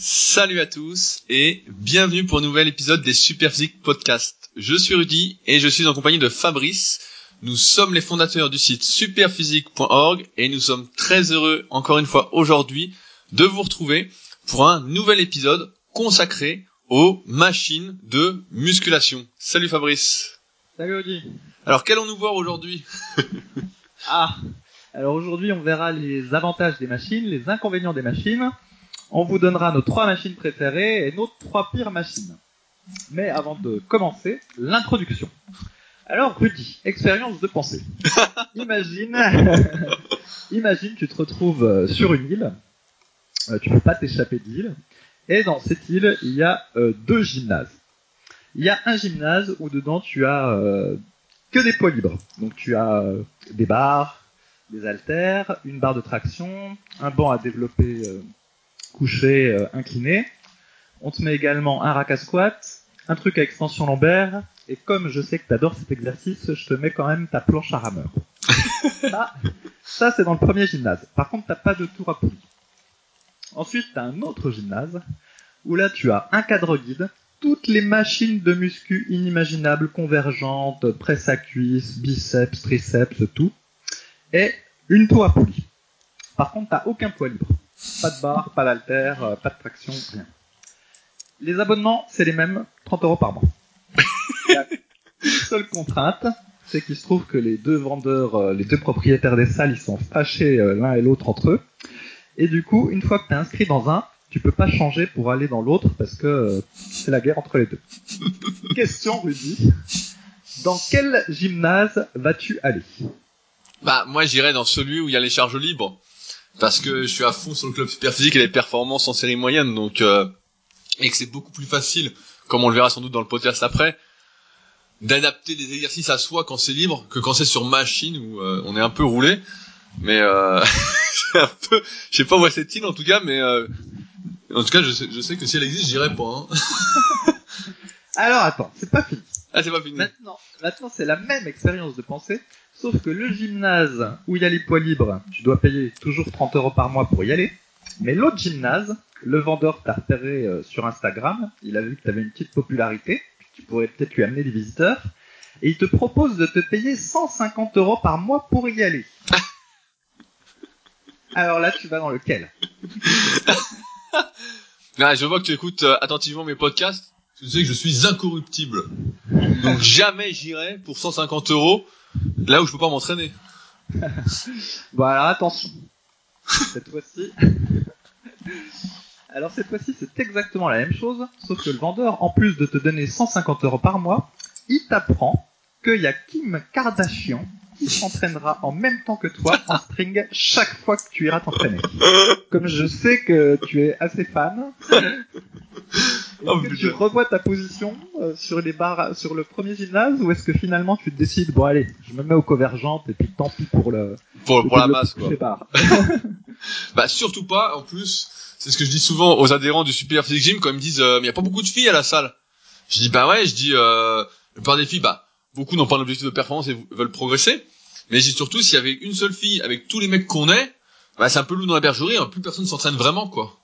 Salut à tous et bienvenue pour un nouvel épisode des Superphysique Podcast. Je suis Rudy et je suis en compagnie de Fabrice. Nous sommes les fondateurs du site superphysique.org et nous sommes très heureux encore une fois aujourd'hui de vous retrouver pour un nouvel épisode consacré aux machines de musculation. Salut Fabrice. Salut Rudy. Alors qu'allons-nous voir aujourd'hui? Ah, alors aujourd'hui on verra les avantages des machines, les inconvénients des machines. On vous donnera nos trois machines préférées et nos trois pires machines. Mais avant de commencer, l'introduction. Alors Rudy, expérience de pensée. imagine, imagine tu te retrouves euh, sur une île, euh, tu peux pas t'échapper de l'île, et dans cette île il y a euh, deux gymnases. Il y a un gymnase où dedans tu as euh, que des poids libres. Donc tu as euh, des barres, des haltères, une barre de traction, un banc à développer couché, euh, incliné. On te met également un rack à squat, un truc à extension lombaire, et comme je sais que tu adores cet exercice, je te mets quand même ta planche à rameur. ça, ça c'est dans le premier gymnase. Par contre, t'as pas de tour à poulie. Ensuite, t'as un autre gymnase, où là tu as un cadre guide, toutes les machines de muscu inimaginables, convergentes, presse à cuisse, biceps, triceps, tout, et une tour à poulie. Par contre, t'as aucun poids libre. Pas de barre, pas d'haltère, euh, pas de traction, rien. Les abonnements, c'est les mêmes, 30 euros par mois. Il y a une seule contrainte, c'est qu'il se trouve que les deux vendeurs, euh, les deux propriétaires des salles, ils sont fâchés euh, l'un et l'autre entre eux. Et du coup, une fois que t'es inscrit dans un, tu peux pas changer pour aller dans l'autre parce que euh, c'est la guerre entre les deux. Question Rudy. Dans quel gymnase vas-tu aller? Bah moi j'irai dans celui où il y a les charges libres parce que je suis à fond sur le club Superphysique et les performances en série moyenne donc euh, et que c'est beaucoup plus facile comme on le verra sans doute dans le podcast après d'adapter les exercices à soi quand c'est libre que quand c'est sur machine où euh, on est un peu roulé mais euh, c'est un peu je sais pas où est cette île en tout cas mais euh, en tout cas je sais, je sais que si elle existe j'irai pas hein. Alors attends, c'est pas fini. ah c'est pas fini Maintenant, maintenant c'est la même expérience de pensée, sauf que le gymnase où il y a les poids libres, tu dois payer toujours 30 euros par mois pour y aller. Mais l'autre gymnase, le vendeur t'a repéré euh, sur Instagram, il a vu que tu avais une petite popularité, tu pourrais peut-être lui amener des visiteurs, et il te propose de te payer 150 euros par mois pour y aller. Alors là, tu vas dans lequel? Ah, je vois que tu écoutes euh, attentivement mes podcasts. Tu sais que je suis incorruptible. Donc jamais j'irai pour 150 euros là où je peux pas m'entraîner. Bon alors attention. Cette fois-ci. Alors cette fois-ci c'est exactement la même chose, sauf que le vendeur, en plus de te donner 150 euros par mois, il t'apprend qu'il y a Kim Kardashian qui s'entraînera en même temps que toi en string chaque fois que tu iras t'entraîner. Comme je sais que tu es assez fan, Oh, que tu revois ta position euh, sur les barres, sur le premier gymnase, ou est-ce que finalement tu te décides, bon allez, je me mets aux convergentes et puis tant pis pour le, Pour, le pour la masse, quoi. Bah, surtout pas, en plus, c'est ce que je dis souvent aux adhérents du Super Physique Gym quand ils me disent, euh, mais y a pas beaucoup de filles à la salle. Je dis, bah ouais, je dis, euh, la plupart des filles, bah, beaucoup n'ont pas un objectif de performance et veulent progresser. Mais je dis surtout, s'il y avait une seule fille avec tous les mecs qu'on est, bah, c'est un peu loup dans la bergerie, hein, plus personne s'entraîne vraiment, quoi.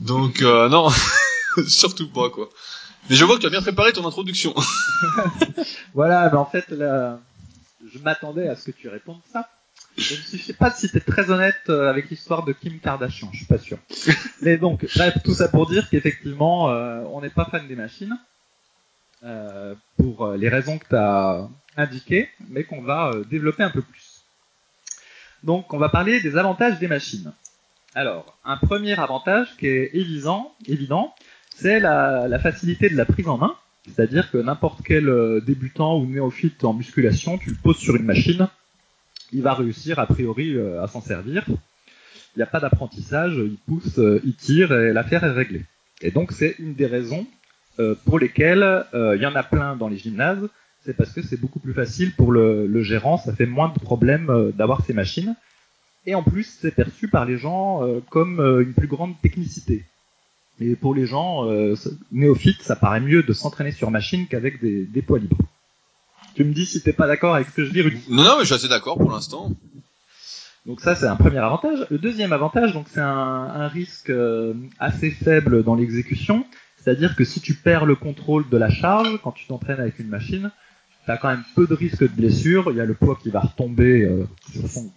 Donc, euh, non, surtout pas, quoi. Mais je vois que tu as bien préparé ton introduction. Voilà, mais en fait, là, je m'attendais à ce que tu répondes ça. Je ne sais pas si t'es très honnête euh, avec l'histoire de Kim Kardashian, je suis pas sûr. Mais donc, bref, tout ça pour dire qu'effectivement, euh, on n'est pas fan des machines, euh, pour les raisons que tu as indiquées, mais qu'on va euh, développer un peu plus. Donc, on va parler des avantages des machines. Alors, un premier avantage qui est évident, évident c'est la, facilité de la prise en main. C'est-à-dire que n'importe quel euh, débutant ou néophyte en musculation, tu le poses sur une machine, il va réussir a priori euh, à s'en servir. Il n'y a pas d'apprentissage, il pousse, euh, il tire et l'affaire est réglée. Et donc c'est une des raisons pour lesquelles il y en a plein dans les gymnases, c'est parce que c'est beaucoup plus facile pour le, gérant, ça fait moins de problèmes d'avoir ces machines. Et en plus, c'est perçu par les gens comme une plus grande technicité. Et pour les gens euh, néophytes, ça paraît mieux de s'entraîner sur machine qu'avec des, des poids libres. Tu me dis si t'es pas d'accord avec ce que je dis, Rudy. non, non, mais je suis assez d'accord pour l'instant. Donc ça c'est un premier avantage. Le deuxième avantage, donc c'est un, un risque euh, assez faible dans l'exécution, c'est-à-dire que si tu perds le contrôle de la charge quand tu t'entraînes avec une machine, tu as quand même peu de risque de blessure. Il y a le poids qui va retomber euh, sur son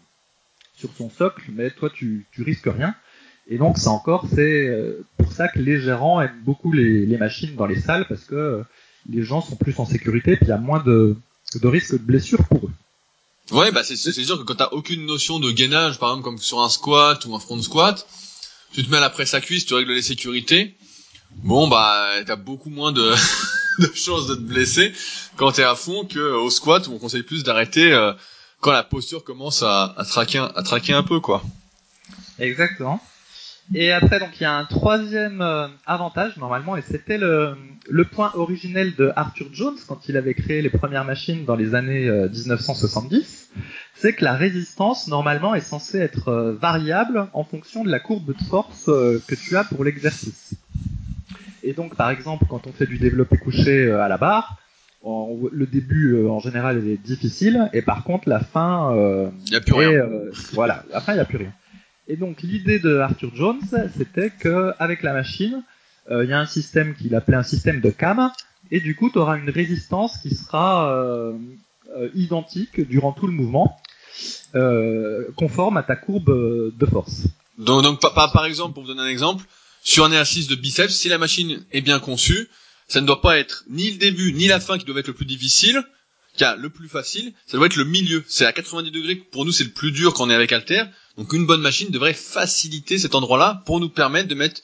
sur son socle, mais toi tu tu risques rien. Et donc ça encore c'est euh, pour ça que les gérants aiment beaucoup les, les machines dans les salles parce que euh, les gens sont plus en sécurité puis il y a moins de de risque de blessure pour eux. Ouais, bah c'est c'est sûr que quand t'as aucune notion de gainage, par exemple comme sur un squat ou un front squat, tu te mets à la presse à cuisse, tu règles les sécurités. Bon bah t'as beaucoup moins de, de chances de te blesser quand t'es à fond que au squat où on conseille plus d'arrêter euh, quand la posture commence à, à traquer à traquer un peu quoi. Exactement. Et après, donc il y a un troisième euh, avantage normalement, et c'était le, le point originel de Arthur Jones quand il avait créé les premières machines dans les années euh, 1970, c'est que la résistance normalement est censée être euh, variable en fonction de la courbe de force euh, que tu as pour l'exercice. Et donc par exemple, quand on fait du développé couché euh, à la barre, le début euh, en général est difficile, et par contre la fin euh, Y a plus rien. euh, voilà, après il n'y a plus rien. Et donc l'idée de Arthur Jones, c'était que avec la machine, euh, il y a un système qu'il appelait un système de cam, et du coup tu auras une résistance qui sera euh, euh, identique durant tout le mouvement, euh, conforme à ta courbe de force. Donc, par- par exemple, pour vous donner un exemple, sur un exercice de biceps, si la machine est bien conçue, ça ne doit pas être ni le début ni la fin qui doivent être le plus difficile, car le plus facile, ça doit être le milieu. C'est à 90 degrés pour nous c'est le plus dur quand on est avec Alter. Donc une bonne machine devrait faciliter cet endroit-là pour nous permettre de mettre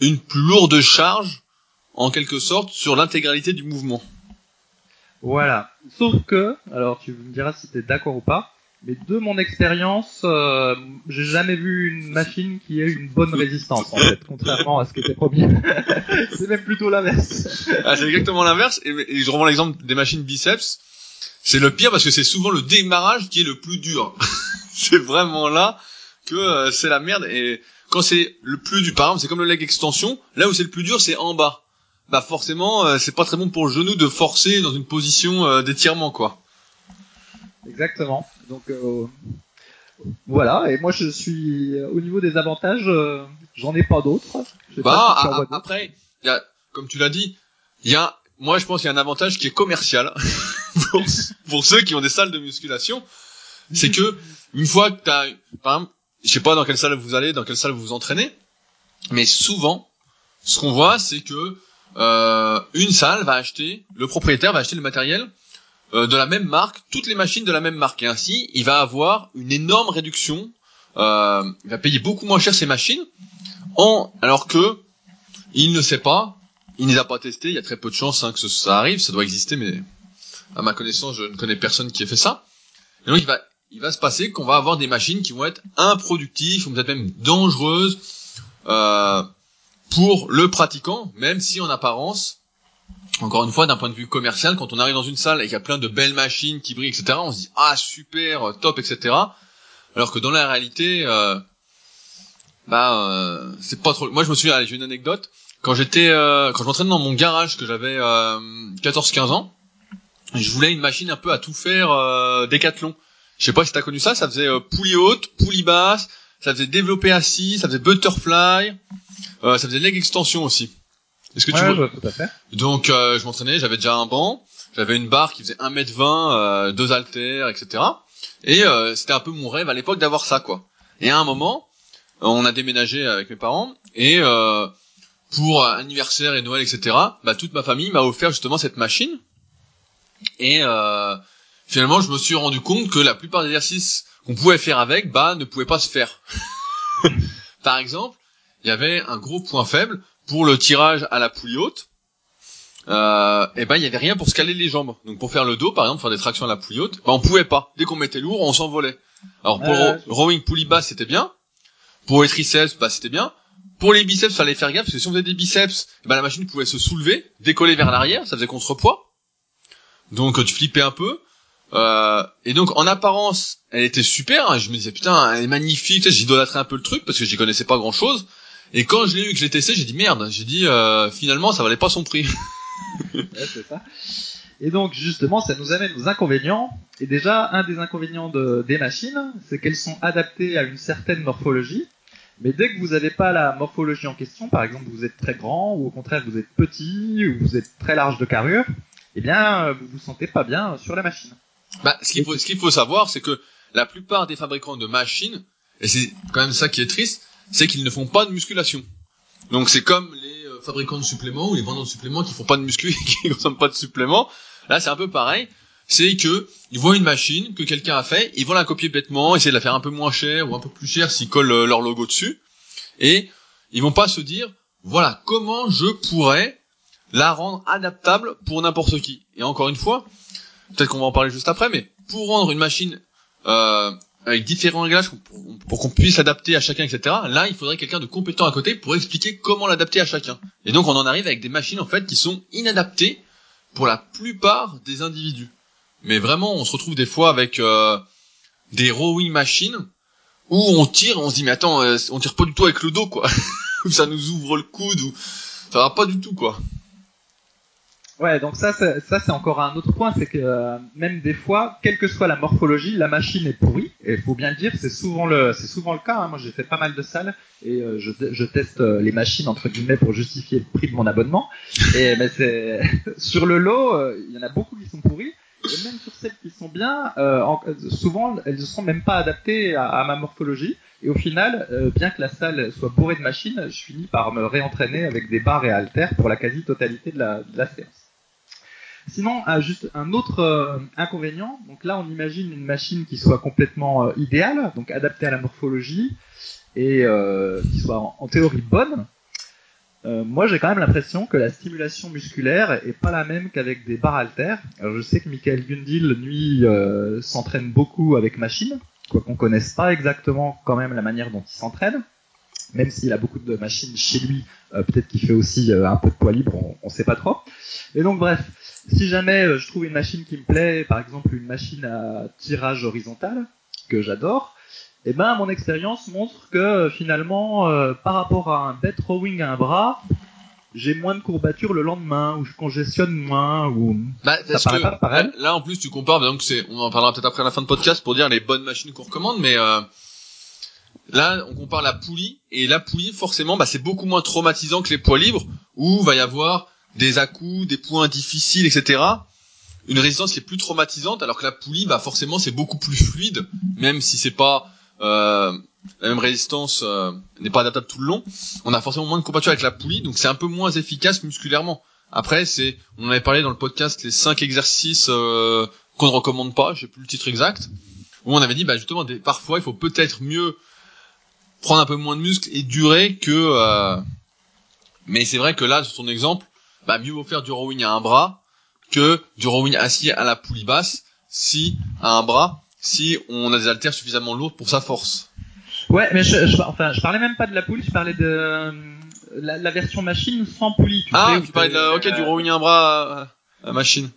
une plus lourde charge, en quelque sorte, sur l'intégralité du mouvement. Voilà. Sauf que, alors tu me diras si tu es d'accord ou pas, mais de mon expérience, euh, j'ai jamais vu une machine qui ait une bonne résistance en fait, contrairement à ce qui était promis. C'est même plutôt l'inverse. Ah, c'est exactement l'inverse. Et, et je reprends l'exemple des machines biceps. C'est le pire parce que c'est souvent le démarrage qui est le plus dur. c'est vraiment là que euh, c'est la merde. Et quand c'est le plus dur, par exemple, c'est comme le leg extension. Là où c'est le plus dur, c'est en bas. Bah forcément, euh, c'est pas très bon pour le genou de forcer dans une position euh, d'étirement, quoi. Exactement. Donc euh, voilà. Et moi je suis euh, au niveau des avantages, euh, j'en ai pas d'autres. Bah pas si a- a- après, y a, comme tu l'as dit, il y a, moi je pense qu'il y a un avantage qui est commercial pour, ceux qui ont des salles de musculation, c'est que une fois que t'as, par exemple, je sais pas dans quelle salle vous allez, dans quelle salle vous vous entraînez, mais souvent, ce qu'on voit, c'est que euh, une salle va acheter, le propriétaire va acheter le matériel euh, de la même marque, toutes les machines de la même marque, et ainsi, il va avoir une énorme réduction. Euh, il va payer beaucoup moins cher ses machines, en alors que il ne sait pas, il ne les a pas testés, il y a très peu de chances hein, que ça arrive, ça doit exister, mais à ma connaissance, je ne connais personne qui ait fait ça. Donc il va, il va se passer qu'on va avoir des machines qui vont être improductives, ou peut-être même dangereuses euh, pour le pratiquant, même si en apparence, encore une fois, d'un point de vue commercial, quand on arrive dans une salle et qu'il y a plein de belles machines qui brillent, etc., on se dit ah super, top, etc. Alors que dans la réalité, euh, bah euh, c'est pas trop. Moi je me souviens, j'ai une anecdote. Quand j'étais, euh, quand je m'entraînais dans mon garage, que j'avais euh, 14-15 ans, je voulais une machine un peu à tout faire euh, décathlon. Je sais pas si t'as connu ça, ça faisait euh, poulie haute, poulie basse, ça faisait développé assis, ça faisait butterfly, euh, ça faisait leg extension aussi. Est-ce que tu Ouais, vois tout à fait. donc euh, je m'entraînais, j'avais déjà un banc, j'avais une barre qui faisait 1m20, euh, deux haltères, etc. Et euh, c'était un peu mon rêve à l'époque d'avoir ça, quoi. Et à un moment, on a déménagé avec mes parents, et euh, pour euh, anniversaire et Noël, etc., bah, toute ma famille m'a offert justement cette machine. Et euh, finalement, je me suis rendu compte que la plupart des exercices qu'on pouvait faire avec, bah, ne pouvaient pas se faire. Par exemple, il y avait un gros point faible pour le tirage à la poulie haute euh, et ben il y avait rien pour se caler les jambes. Donc pour faire le dos, par exemple, faire des tractions à la poulie haute, ben on pouvait pas. Dès qu'on mettait lourd, on s'envolait. Alors pour ro- rowing poulie basse, c'était bien. Pour les triceps, bah c'était bien. Pour les biceps, fallait faire gaffe parce que si on faisait des biceps, eh ben la machine pouvait se soulever, décoller vers l'arrière, ça faisait contrepoids. Donc euh, tu flippais un peu. Euh, et donc en apparence, elle était super. hein. Je me disais putain, elle est magnifique. J'idolâtrais un peu le truc parce que j'y connaissais pas grand chose. Et quand je l'ai eu, que je l'ai testé, j'ai dit merde. J'ai dit euh, finalement ça valait pas son prix. Et donc justement, ça nous amène aux inconvénients. Et déjà, un des inconvénients de, des machines, c'est qu'elles sont adaptées à une certaine morphologie. Mais dès que vous n'avez pas la morphologie en question, par exemple vous êtes très grand, ou au contraire vous êtes petit, ou vous êtes très large de carrure, eh bien vous vous sentez pas bien sur la machine. Bah, ce qu'il faut, ce qu'il faut savoir, c'est que la plupart des fabricants de machines, et c'est quand même ça qui est triste, c'est qu'ils ne font pas de musculation. Donc c'est comme les euh, fabricants de suppléments ou les vendeurs de suppléments qui font pas de muscu, qui consomment pas de suppléments. Là, c'est un peu pareil. C'est que ils voient une machine que quelqu'un a fait, ils vont la copier bêtement, essayer de la faire un peu moins cher ou un peu plus cher s'ils collent euh, leur logo dessus, et ils vont pas se dire voilà comment je pourrais la rendre adaptable pour n'importe qui. Et encore une fois, peut-être qu'on va en parler juste après, mais pour rendre une machine euh, avec différents réglages pour, qu'on puisse l'adapter à chacun, etc. Là, il faudrait quelqu'un de compétent à côté pour expliquer comment l'adapter à chacun. Et donc, on en arrive avec des machines en fait qui sont inadaptées pour la plupart des individus. Mais vraiment, on se retrouve des fois avec euh, des rowing machines où on tire, on se dit mais attends, euh, on tire pas du tout avec le dos quoi, ou ça nous ouvre le coude, ou ça va pas du tout quoi. Ouais, donc ça, ça, c'est encore un autre point, c'est que euh, même des fois, quelle que soit la morphologie, la machine est pourrie. Et faut bien le dire, c'est souvent le, c'est souvent le cas. Hein. Moi, j'ai fait pas mal de salles et euh, je, je, teste euh, les machines entre guillemets pour justifier le prix de mon abonnement. Et mais c'est sur le lot, il y en a beaucoup qui sont pourris. Et même sur celles qui sont bien, souvent elles ne sont même pas adaptées à, ma morphologie. Et au final, bien que la salle soit bourrée de machines, je finis par me réentraîner avec des barres et haltères pour la quasi-totalité de la, séance. Sinon, juste un autre euh, inconvénient. Donc là, on imagine une machine qui soit complètement euh, idéale, donc adaptée à la morphologie et euh, qui soit en, théorie bonne. Moi, j'ai quand même l'impression que la stimulation musculaire est pas la même qu'avec des barres haltères. Je sais que Michael Gundil, lui, s'entraîne beaucoup avec machine, quoi qu'on connaisse pas exactement quand même la manière dont il s'entraîne même s'il a beaucoup de machines chez lui, peut-être qu'il fait aussi un peu de poids libre, on, on sait pas trop. Et donc bref, si jamais euh, je trouve une machine qui me plaît, par exemple une machine à tirage horizontal, que j'adore, eh ben mon expérience montre que euh, finalement, euh, par rapport à un dead rowing à un bras, j'ai moins de courbatures le lendemain, ou je congestionne moins, ou bah, ça paraît pas pareil. Là, en plus, tu compares, donc c'est, on en parlera peut-être après la fin de podcast pour dire les bonnes machines qu'on recommande, mais là, on compare la poulie, et la poulie, forcément, bah, c'est beaucoup moins traumatisant que les poids libres, où va y avoir des à-coups, des points difficiles, etc. Une résistance qui est plus traumatisante, alors que la poulie, bah forcément, c'est beaucoup plus fluide, même si c'est pas euh, la même résistance euh, n'est pas adaptable tout le long. On a forcément moins de courbature avec la poulie, donc c'est un peu moins efficace musculairement. Après, c'est, on avait parlé dans le podcast les cinq exercices euh, qu'on ne recommande pas, je sais plus le titre exact, où on avait dit, bah justement, des, parfois, il faut peut-être mieux prendre un peu moins de muscles et durer que. Euh, mais c'est vrai que là, sur ton exemple, bah mieux vaut faire du rowing à un bras que du rowing assis à la poulie basse si à un bras si on a des haltères suffisamment lourdes pour sa force. Ouais, mais je, je, enfin, je parlais même pas de la poulie, je parlais de euh, la, la, version machine sans poulie. Tu ah, tu parlais de la, ok, du rowing à un bras à, machine.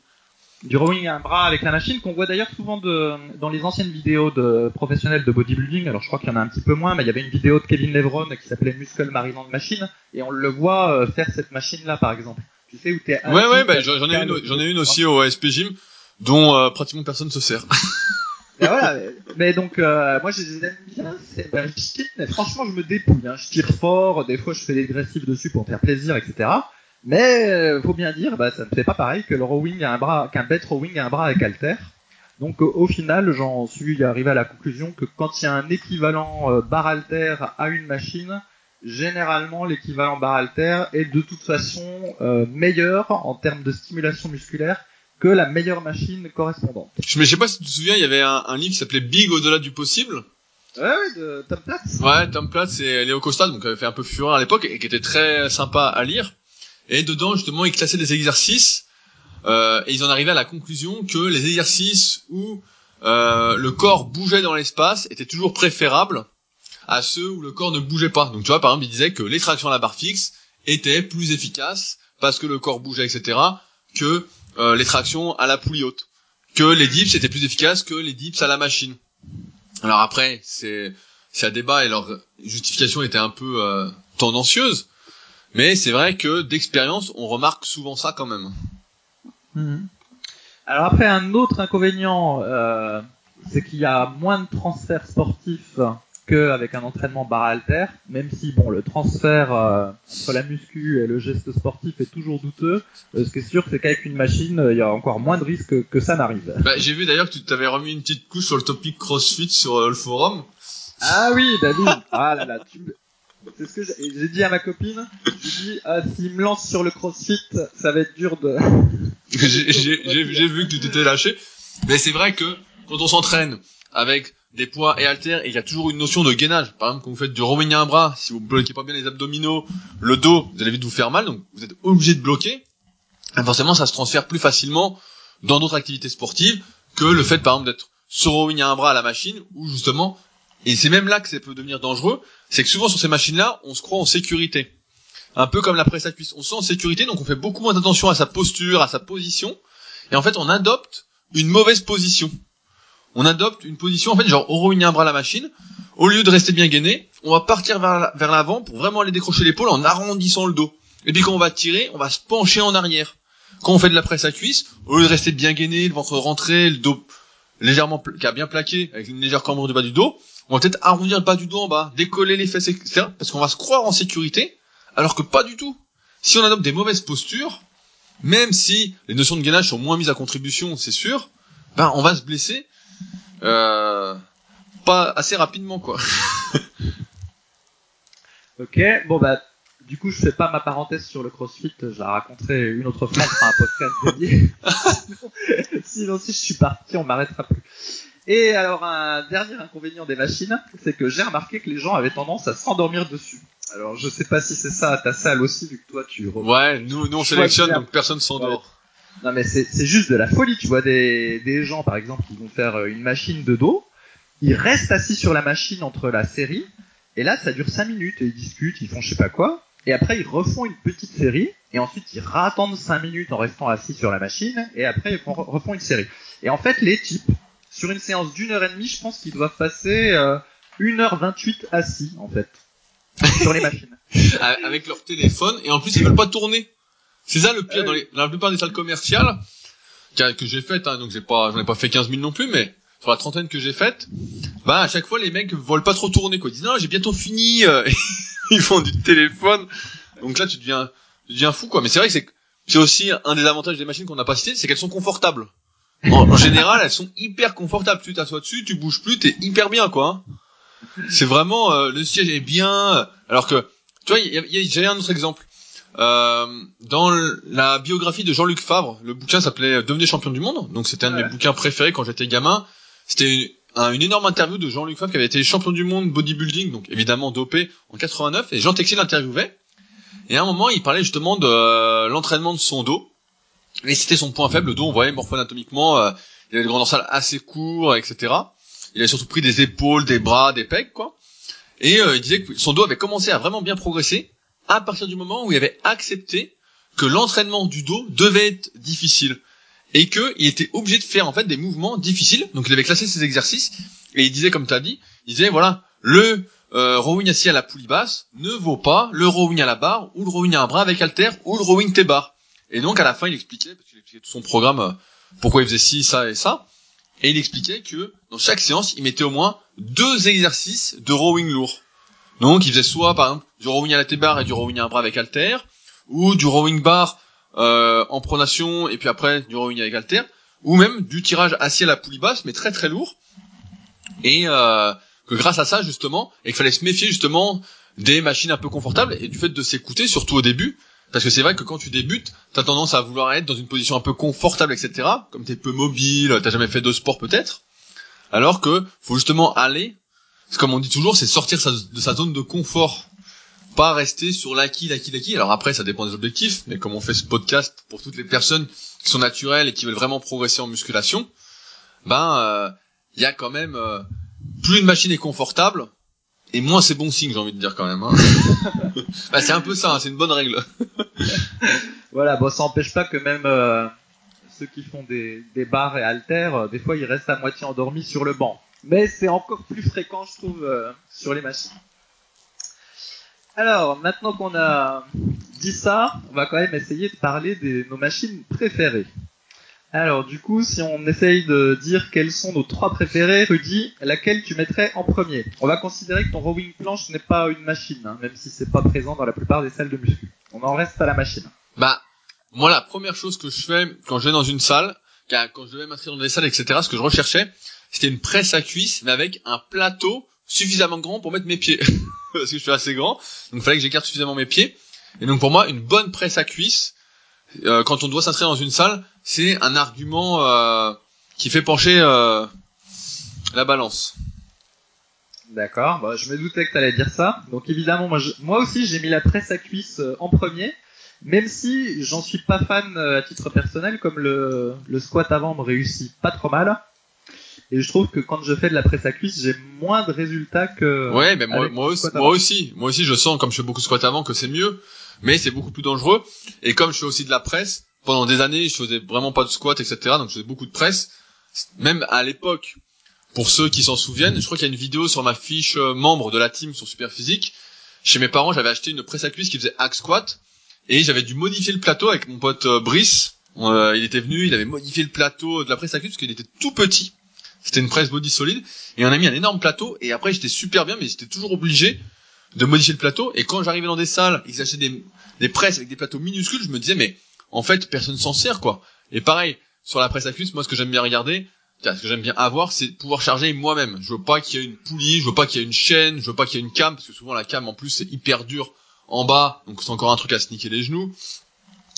Du rowing à un bras avec la machine qu'on voit d'ailleurs souvent de, dans les anciennes vidéos de professionnels de bodybuilding. Alors je crois qu'il y en a un petit peu moins, mais il y avait une vidéo de Kevin Levron qui s'appelait Muscle Marinant de machine et on le voit euh, faire cette machine là par exemple. Tu sais où t'es. Ouais ouais, bah, j'en ai une, j'en ai une aussi au SP Gym dont euh, pratiquement personne se sert. Voilà, mais, donc euh, moi je les aime bien ces machines, mais franchement je me dépouille, hein. je tire fort, des fois je fais des dressives dessus pour faire plaisir, etc. Mais euh, faut bien dire, bah, ça ne fait pas pareil que le rowing qu'un bête rowing à un bras avec halter. Donc au final, j'en suis arrivé à la conclusion que quand il y a un équivalent euh, bar halter à une machine, généralement l'équivalent bar halter est de toute façon euh, meilleur en termes de stimulation musculaire que la meilleure machine correspondante. Je, mais je sais pas si tu te souviens, il y avait un, un livre qui s'appelait Big au-delà du possible. Ouais, ouais, de Tom Platz. Ouais, Tom Platz et Léo Costa, donc avait fait un peu fureur à l'époque et qui était très sympa à lire. Et dedans, justement, ils classaient des exercices euh, et ils en arrivaient à la conclusion que les exercices où euh, le corps bougeait dans l'espace étaient toujours préférables à ceux où le corps ne bougeait pas. Donc tu vois, par exemple, ils disaient que les tractions à la barre fixe étaient plus efficaces parce que le corps bougeait, etc., que euh, les tractions à la poulie haute. Que les dips étaient plus efficaces que les dips à la machine. Alors après, c'est c'est à débat et leur justification était un peu euh, tendancieuse. Mais c'est vrai que d'expérience, on remarque souvent ça quand même. Mhm. Alors après, un autre inconvénient, euh, c'est qu'il y a moins de transferts sportifs qu'avec un entraînement bar alter, même si bon le transfert euh, entre la muscu et le geste sportif est toujours douteux. Euh, ce qui est sûr, c'est qu'avec une machine, euh, il y a encore moins de risques que ça n'arrive. Bah, j'ai vu d'ailleurs que tu t'avais remis une petite couche sur le topic CrossFit sur euh, le forum. Ah oui, David. Ah là là, tu me- c'est ce que j'ai j'ai dit à ma copine. J'ai dit, ah, s'il me lance sur le CrossFit, ça va être dur de. j'ai j'ai- j'ai- j'ai vu que tu t'étais lâché. Mais c'est vrai que quand on s'entraîne avec des poids et haltères et il y a toujours une notion de gainage. Par exemple, quand vous faites du rowing à bras, si vous bloquez pas bien les abdominaux, le dos, vous allez vite vous faire mal, donc vous êtes obligé de bloquer. Et forcément, ça se transfère plus facilement dans d'autres activités sportives que le fait, par exemple, d'être sur rowing à bras à la machine, ou justement, et c'est même là que ça peut devenir dangereux, c'est que souvent sur ces machines-là, on se croit en sécurité. Un peu comme la presse à cuisse. On se sent en sécurité, donc on fait beaucoup moins attention à sa posture, à sa position, et en fait, on adopte une mauvaise position. On adopte une position, en fait, genre, on à un bras à la machine, au lieu de rester bien gainé, on va partir vers la- vers l'avant pour vraiment aller décrocher l'épaule en arrondissant le dos. Et puis quand on va tirer, on va se pencher en arrière. Quand on fait de la presse à cuisse, au lieu de rester bien gainé, le ventre rentré, le dos légèrement qui a bien plaqué, avec une légère cambrure du bas du dos, on va peut-être arrondir le bas du dos en bas, décoller les fesses, etc. Parce qu'on va se croire en sécurité, alors que pas du tout. Si on adopte des mauvaises postures, même si les notions de gainage sont moins mises à contribution, c'est sûr, ben on va se blesser euh, pas assez rapidement quoi. Ok, bon bah, du coup, je fais pas ma parenthèse sur le CrossFit, je la raconterai une autre fois, on fera un podcast dédié. Sinon, si je suis parti, on m'arrêtera plus. Et alors, un dernier inconvénient des machines, c'est que j'ai remarqué que les gens avaient tendance à s'endormir dessus. Alors, je sais pas si c'est ça à ta salle aussi, vu que toi, tu... Ouais, nous, nous on sélectionne donc personne s'endort. Non mais c'est juste de la folie, tu vois des, des gens par exemple qui vont faire euh, une machine de dos, ils restent assis sur la machine entre la série, et là ça dure 5 minutes, ils discutent, ils font je sais pas quoi, et après ils refont une petite série, et ensuite ils rattendent 5 minutes en restant assis sur la machine, et après ils font- refont une série. Et en fait les types, sur une séance d'une heure et demie, je pense qu'ils doivent passer euh, 1h28 assis en fait, sur les machines. Avec leur téléphone et en plus ils veulent pas tourner. C'est ça le pire Ah dans, les, dans la plupart des salles commerciales que, que j'ai faites, hein, donc j'ai pas, j'en ai pas fait 15 000 non plus, mais sur la trentaine que j'ai faite, bah à chaque fois les mecs veulent pas trop tourner quoi. Ils disent non j'ai bientôt fini, euh, ils font du téléphone. Donc là tu deviens, tu deviens fou quoi. Mais c'est vrai que c'est, c'est aussi un des avantages des machines qu'on n'a pas cité, c'est qu'elles sont confortables. En, en général elles sont hyper confortables. Tu t'assois dessus, tu bouges plus, t'es hyper bien quoi. hein. C'est vraiment euh, le siège est bien. Alors que tu vois, y a- il y a- j'avais un autre exemple. Euh, dans la biographie de Jean-Luc Favre, le bouquin s'appelait Devenez champion du monde. Donc c'était un de mes bouquins préférés quand j'étais gamin. C'était une, un- une énorme interview de Jean-Luc Favre qui avait été champion du monde bodybuilding, donc évidemment dopé en 89. Et Jean Texier l'interviewait. Et à un moment, il parlait justement de euh, l'entraînement de son dos. Et c'était son point faible, le dos. On voyait morpho-anatomiquement, euh, il avait le grand dorsal assez court, etc. Il avait surtout pris des épaules, des bras, des pecs, quoi. Et euh, il disait que son dos avait commencé à vraiment bien progresser à partir du moment où il avait accepté que l'entraînement du dos devait être difficile et que il était obligé de faire en fait des mouvements difficiles. Donc il avait classé ses exercices et il disait comme tu as dit, il disait voilà, le euh, rowing assis à la poulie basse ne vaut pas le rowing à la barre ou le rowing à un bras avec halter ou le rowing T-bar. Et donc à la fin il expliquait parce qu'il expliquait tout son programme euh, pourquoi il faisait ci, ça et ça et il expliquait que dans chaque séance, il mettait au moins deux exercices de rowing lourd. Donc, il faisait soit, par exemple, du rowing à la T-bar et du rowing à un bras avec halter, ou du rowing bar euh, en pronation et puis après du rowing avec halter, ou même du tirage assis à la poulie basse, mais très très lourd. Et euh, que grâce à ça, justement, et qu'il fallait se méfier justement des machines un peu confortables et du fait de s'écouter, surtout au début, parce que c'est vrai que quand tu débutes, t'as tendance à vouloir être dans une position un peu confortable, etc. Comme t'es peu mobile, t'as jamais fait de sport peut-être. Alors que faut justement aller, comme on dit toujours, c'est sortir sa- de sa zone de confort. Pas rester sur l'acquis, l'acquis, l'acquis. Alors après, ça dépend des objectifs, mais comme on fait ce podcast pour toutes les personnes qui sont naturelles et qui veulent vraiment progresser en musculation, ben, il y a quand même, euh, plus une machine est confortable, et moins c'est bon signe, j'ai envie de dire quand même. Hein. Bah, c'est un peu ça, hein, c'est une bonne règle. Voilà, bon, ça n'empêche pas que même euh, ceux qui font des, des bars et haltères, euh, des fois ils restent à moitié endormis sur le banc. Mais c'est encore plus fréquent, je trouve, euh, sur les machines. Alors, maintenant qu'on a dit ça, on va quand même essayer de parler de nos machines préférées. Alors, du coup, si on essaye de dire quels sont nos trois préférés, Rudy, laquelle tu mettrais en premier? On va considérer que ton rowing planche n'est pas une machine, hein, même si c'est pas présent dans la plupart des salles de muscu. On en reste à la machine. Bah, moi, la première chose que je fais quand je vais dans une salle, quand je devais m'inscrire dans des salles, etc., ce que je recherchais, c'était une presse à cuisse, mais avec un plateau suffisamment grand pour mettre mes pieds. Parce que je suis assez grand, donc il fallait que j'écarte suffisamment mes pieds. Et donc pour moi, une bonne presse à cuisse, euh, quand on doit s'inscrire dans une salle, c'est un argument euh, qui fait pencher euh, la balance. D'accord, bah, je me doutais que tu allais dire ça. Donc évidemment, moi, aussi j'ai mis la presse à cuisse en premier, même si j'en suis pas fan à titre personnel, comme le, le squat avant me réussit pas trop mal. Et je trouve que quand je fais de la presse à cuisse, j'ai moins de résultats que. Ouais, mais moi, moi, aussi, moi aussi, moi aussi, je sens, comme je fais beaucoup de squat avant, que c'est mieux, mais c'est beaucoup plus dangereux. Et comme je fais aussi de la presse, pendant des années, je faisais vraiment pas de squat, etc. Donc je faisais beaucoup de presse. Même à l'époque, pour ceux qui s'en souviennent, je crois qu'il y a une vidéo sur ma fiche euh, membre de la team sur Super Physique. Chez mes parents, j'avais acheté une presse à cuisse qui faisait hack squat et j'avais dû modifier le plateau avec mon pote euh, Brice. Euh, il était venu, il avait modifié le plateau de la presse à cuisse parce qu'il était tout petit. C'était une presse body solide. Et on a mis un énorme plateau. Et après j'étais super bien mais j'étais toujours obligé de modifier le plateau. Et quand j'arrivais dans des salles ils achetaient des, des presses avec des plateaux minuscules je me disais mais en fait personne s'en sert quoi. Et pareil sur la presse à cuisse moi ce que j'aime bien regarder ce que j'aime bien avoir c'est pouvoir charger moi-même. Je veux pas qu'il y ait une poulie je veux pas qu'il y ait une chaîne je veux pas qu'il y ait une cam parce que souvent la cam en plus c'est hyper dur en bas. Donc c'est encore un truc à sniquer les genoux.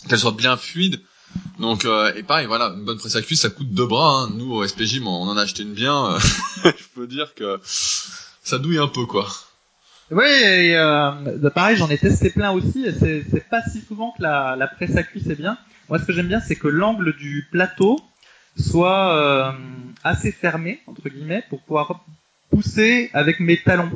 Qu'elle soit bien fluide donc euh, et pareil voilà une bonne presse à cuisse ça coûte deux bras hein. nous au SPJ on en a acheté une bien euh, je peux dire que ça douille un peu quoi. Oui et, euh, pareil j'en ai testé plein aussi et c'est pas si souvent que la, presse à cuisse est bien. Moi ce que j'aime bien c'est que l'angle du plateau soit assez fermé entre guillemets pour pouvoir pousser avec mes talons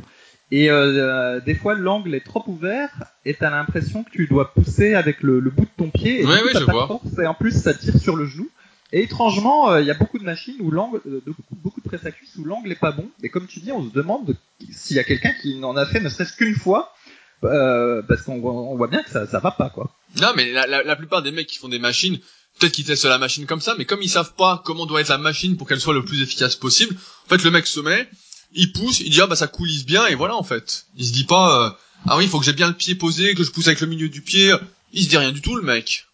et euh, des fois, l'angle est trop ouvert et t'as l'impression que tu dois pousser avec le, le bout de ton pied. Et ouais, oui, je vois. et en plus, ça tire sur le genou. Et étrangement, euh, il y a beaucoup de machines où l'angle, euh, beaucoup de presse à cuisse où l'angle est pas bon. Et comme tu dis, on se demande s'il y a quelqu'un qui n'en a fait ne serait-ce qu'une fois, euh, parce qu'on on voit bien que ça, ça va pas, quoi. Non, mais la, la, la plupart des mecs qui font des machines, peut-être qu'ils testent la machine comme ça, mais comme ils savent pas comment doit être la machine pour qu'elle soit le plus efficace possible, en fait, le mec se met, il pousse, il dit ah bah ça coulisse bien et voilà en fait. Il se dit pas euh, ah oui il faut que j'ai bien le pied posé, que je pousse avec le milieu du pied. Il se dit rien du tout le mec.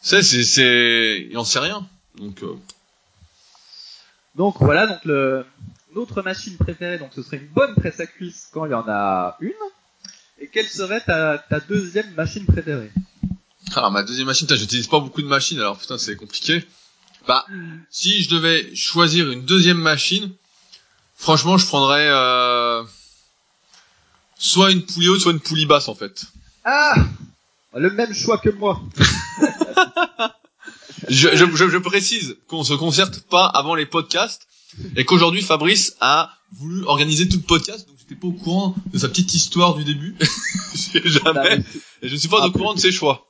C'est c'est c'est il en sait rien. Donc euh... donc voilà donc le notre machine préférée donc ce serait une bonne presse à cuisse quand il y en a une. Et quelle serait ta, ta deuxième machine préférée? Alors ma deuxième machine, j'utilise pas beaucoup de machines alors putain c'est compliqué. Bah si je devais choisir une deuxième machine, Franchement, je prendrais euh, soit une poulie haute, soit une poulie basse en fait. Ah Le même choix que moi. je, je, je, précise qu'on se concerte pas avant les podcasts et qu'aujourd'hui Fabrice a voulu organiser tout le podcast, donc j'étais pas au courant de sa petite histoire du début. Jamais. Et je suis pas au courant de ses choix.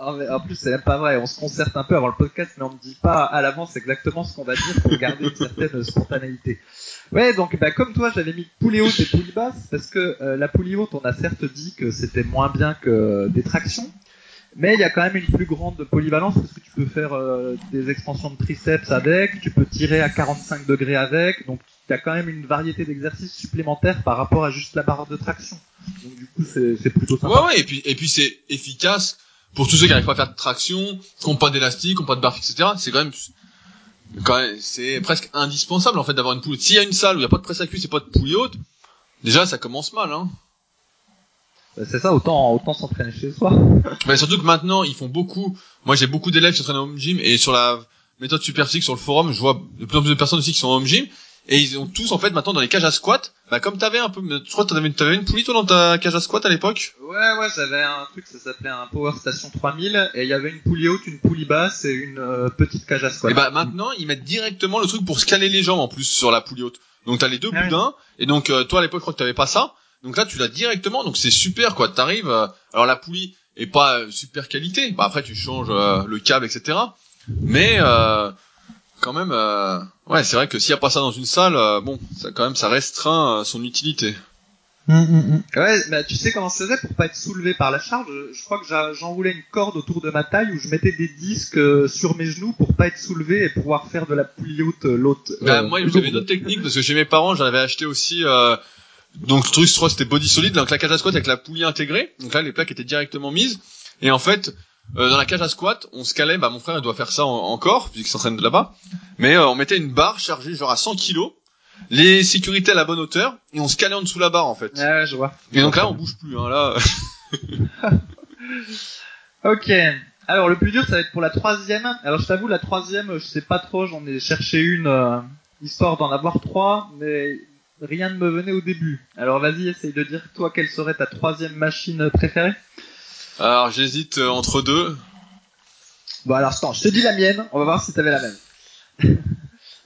En plus, c'est même pas vrai. On se concerte un peu avant le podcast, mais on ne dit pas à l'avance exactement ce qu'on va dire pour garder une certaine spontanéité. Ouais, donc bah, comme toi, j'avais mis poulie haute et poulie basse parce que euh, la poulie haute, on a certes dit que c'était moins bien que des tractions, mais il y a quand même une plus grande polyvalence parce que tu peux faire euh, des extensions de triceps avec, tu peux tirer à 45 degrés avec, donc il y a quand même une variété d'exercices supplémentaires par rapport à juste la barre de traction. Donc du coup, c'est plutôt sympa. Ouais, ouais, et puis et puis c'est efficace pour tous ceux qui n'arrivent pas à faire de traction, qui n'ont pas d'élastique, qui n'ont pas de barre etc. C'est quand même, quand c'est presque indispensable en fait d'avoir une poulie. S'il y a une salle où il n'y a pas de presse à cuisse et pas de poulie haute, déjà ça commence mal. Hein. Bah, c'est ça, autant autant s'entraîner chez soi. Mais surtout que maintenant ils font beaucoup. Moi j'ai beaucoup d'élèves qui s'entraînent au home gym et sur la méthode super sur le forum, je vois de plus en plus de personnes aussi qui sont en home gym et ils ont tous en fait maintenant dans les cages à squat bah comme t'avais un peu tu crois que t'avais, t'avais une poulie toi dans ta cage à squat à l'époque? Ouais ouais j'avais un truc ça s'appelait un Power Station 3000 et il y avait une poulie haute une poulie basse et une euh, petite cage à squat. Et bah maintenant ils mettent directement le truc pour scanner les jambes en plus sur la poulie haute. Donc t'as les deux boudins et donc euh, toi à l'époque je crois que t'avais pas ça. Donc là tu l'as directement donc c'est super quoi. T'arrives euh, alors la poulie est pas super qualité. Bah après tu changes le câble etc mais quand même, euh... ouais, c'est vrai que s'il n'y a pas ça dans une salle, euh, bon, ça quand même, ça restreint euh, son utilité. Hum, hum. Ouais, bah, tu sais comment ça faisait pour pas être soulevé par la charge? Je crois que j'enroulais une corde autour de ma taille où je mettais des disques euh, sur mes genoux pour pas être soulevé et pouvoir faire de la poulie haute euh, l'autre. Bah, moi, j'avais d'autres techniques parce que chez mes parents, j'en avais acheté aussi. Euh, donc, le truc, je crois, c'était body solide, donc la cage à squat avec la poulie intégrée. Donc là, les plaques étaient directement mises. Et en fait, euh, dans la cage à squat, on se calait. Bah, mon frère, il doit faire ça en- encore puisqu'il s'entraîne de là-bas. Mais euh, on mettait une barre chargée genre à 100 kilos, les sécurités à la bonne hauteur, et on se calait en dessous la barre en fait. Ouais, je vois. Et donc là, on bouge plus. Hein, là, Ok. Alors le plus dur, ça va être pour la troisième. Alors je t'avoue, la troisième, je sais pas trop. J'en ai cherché une euh, histoire d'en avoir trois, mais rien ne me venait au début. Alors vas-y, essaye de dire toi quelle serait ta troisième machine préférée? Alors j'hésite euh, entre deux. Bon alors attends, je te dis la mienne. On va voir si t'avais la même.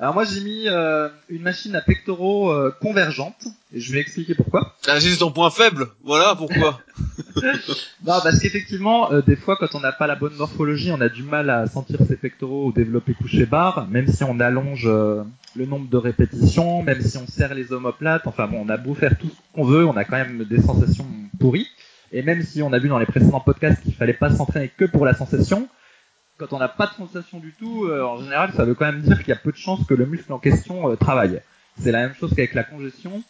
alors moi j'ai mis euh, une machine à pectoraux euh, convergente et je vais expliquer pourquoi. Ah, c'est ton point faible. Voilà pourquoi. Non, parce qu'effectivement, euh, des fois, quand on n'a pas la bonne morphologie, on a du mal à sentir ses pectoraux au développé couché barre, même si on allonge le nombre de répétitions, même si on serre les omoplates. Enfin bon, on a beau faire tout ce qu'on veut, on a quand même des sensations pourries. Et même si on a vu dans les précédents podcasts qu'il fallait pas s'entraîner que pour la sensation, quand on n'a pas de sensation du tout, euh, en général, ça veut quand même dire qu'il y a peu de chances que le muscle en question euh, travaille. C'est la même chose qu'avec la congestion.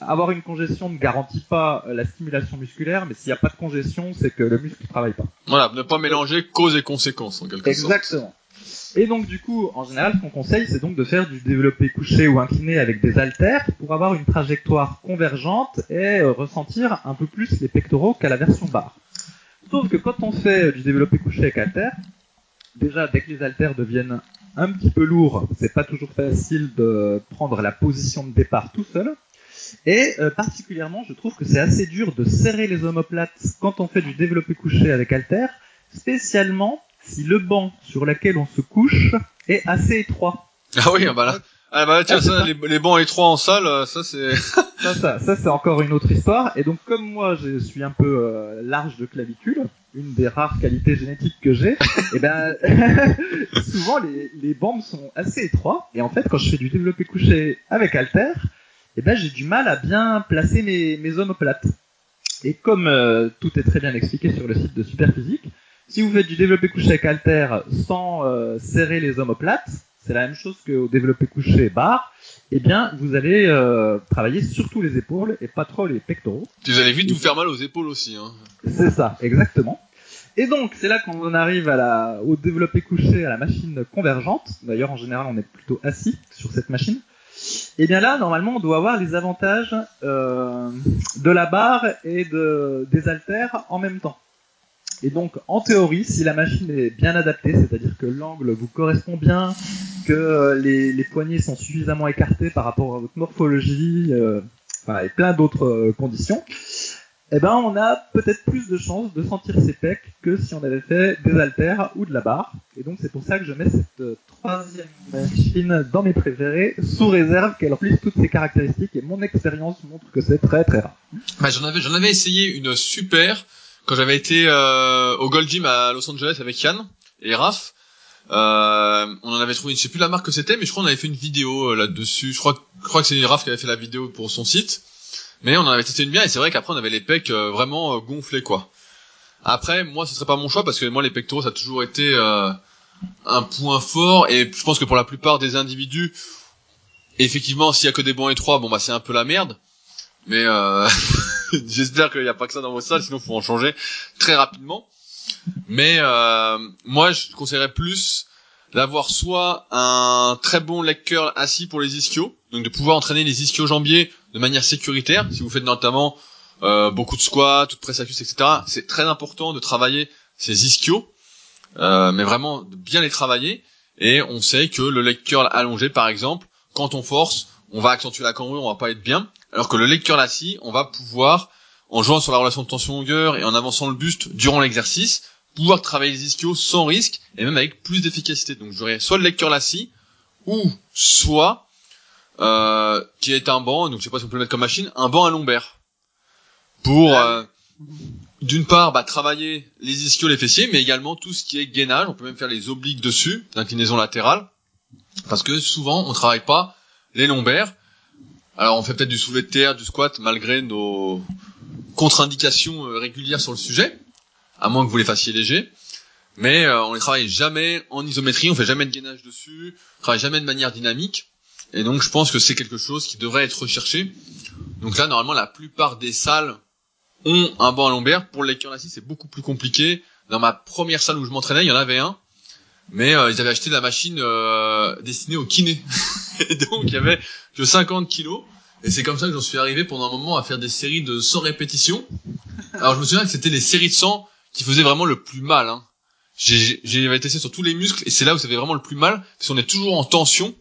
Avoir une congestion ne garantit pas euh, la stimulation musculaire, mais s'il n'y a pas de congestion, c'est que le muscle ne travaille pas. Voilà, ne pas mélanger cause et conséquence en quelque sorte. Exactement. Et donc du coup, en général, ce qu'on conseille, c'est donc de faire du développé couché ou incliné avec des haltères pour avoir une trajectoire convergente et euh, ressentir un peu plus les pectoraux qu'à la version barre. Sauf que quand on fait du développé couché avec haltères, déjà dès que les haltères deviennent un petit peu lourds, c'est pas toujours facile de prendre la position de départ tout seul. Et euh, particulièrement, je trouve que c'est assez dur de serrer les omoplates quand on fait du développé couché avec haltères, spécialement si le banc sur lequel on se couche est assez étroit. Ah oui, bah là. Ah bah tiens, Ah, c'est ça, ça. les, les bancs étroits en salle, euh, ça c'est. Ça, ça, ça c'est encore une autre histoire. Et donc comme moi, je suis un peu euh, large de clavicule, une des rares qualités génétiques que j'ai, et ben souvent les, les bancs sont assez étroits. Et en fait, quand je fais du développé couché avec halter, et ben j'ai du mal à bien placer mes, mes omoplates. Et comme euh, tout est très bien expliqué sur le site de Superphysique, si vous faites du développé couché avec halter sans euh, serrer les omoplates, c'est la même chose qu'au développé couché barre, eh bien, vous allez euh, travailler surtout les épaules et pas trop les pectoraux. Vous allez vite vous faire mal aux épaules aussi. Hein. C'est ça, exactement. Et donc, c'est là qu'on arrive à la, au développé couché à la machine convergente. D'ailleurs, en général, on est plutôt assis sur cette machine. Et bien là, normalement, on doit avoir les avantages euh, de la barre et de, des haltères en même temps. Et donc, en théorie, si la machine est bien adaptée, c'est-à-dire que l'angle vous correspond bien, que euh, les, les poignets sont suffisamment écartés par rapport à votre morphologie, euh, enfin, et plein d'autres euh, conditions, eh ben, on a peut-être plus de chances de sentir ses pecs que si on avait fait des haltères ou de la barre. Et donc, c'est pour ça que je mets cette troisième machine dans mes préférés, sous réserve qu'elle remplisse toutes ses caractéristiques. Et mon expérience montre que c'est très très rare. Bah, j'en avais, j'en avais essayé une super quand j'avais été euh, au Gold Gym à Los Angeles avec Yann et Raph. Euh, on en avait trouvé, je sais plus la marque que c'était, mais je crois qu'on avait fait une vidéo euh, là-dessus. Je crois, je crois que c'est Raph qui avait fait la vidéo pour son site. Mais on en avait testé une bien et c'est vrai qu'après on avait les pecs euh, vraiment euh, gonflés quoi. Après, moi ce serait pas mon choix parce que moi les pectoraux ça a toujours été un point fort et je pense que pour la plupart des individus, effectivement s'il y a que des bancs étroits, bon bah c'est un peu la merde. Mais euh, j'espère qu'il n'y a pas que ça dans vos salles, sinon faut en changer très rapidement. Mais euh, moi, je conseillerais plus d'avoir soit un très bon leg curl assis pour les ischios, donc de pouvoir entraîner les ischios jambiers de manière sécuritaire. Si vous faites notamment euh, beaucoup de squats, de press accus, etc., c'est très important de travailler ces ischios, euh, mais vraiment de bien les travailler. Et on sait que le leg curl allongé, par exemple, quand on force, on va accentuer la cambrure, on va pas être bien. Alors que le leg curl assis, on va pouvoir, en jouant sur la relation de tension-longueur et en avançant le buste durant l'exercice, pouvoir travailler les ischios sans risque et même avec plus d'efficacité. Donc j'aurais soit le leg curl assis, ou soit, euh, qui est un banc, donc je sais pas si on peut le mettre comme machine, un banc à lombaire. Pour, euh, d'une part, bah, travailler les ischios, les fessiers, mais également tout ce qui est gainage. On peut même faire les obliques dessus, d'inclinaison latérale. Parce que souvent, on travaille pas les lombaires. Alors on fait peut-être du soulevé de terre, du squat, malgré nos contre-indications euh, régulières sur le sujet, à moins que vous les fassiez léger. Mais euh, on ne travaille jamais en isométrie, on fait jamais de gainage dessus, on travaille jamais de manière dynamique. Et donc je pense que c'est quelque chose qui devrait être recherché. Donc là, normalement, la plupart des salles ont un banc à lombaire. Pour les curls c'est beaucoup plus compliqué. Dans ma première salle où je m'entraînais, il y en avait un. Mais euh, ils avaient acheté la machine euh, destinée au kiné. et donc il y avait que 50 kilos. Et c'est comme ça que j'en suis arrivé pendant un moment à faire des séries de 100 répétitions. Alors je me souviens que c'était les séries de 100 qui faisaient vraiment le plus mal. Hein. J'ai testé sur tous les muscles et c'est là où ça fait vraiment le plus mal parce qu'on est toujours en tension.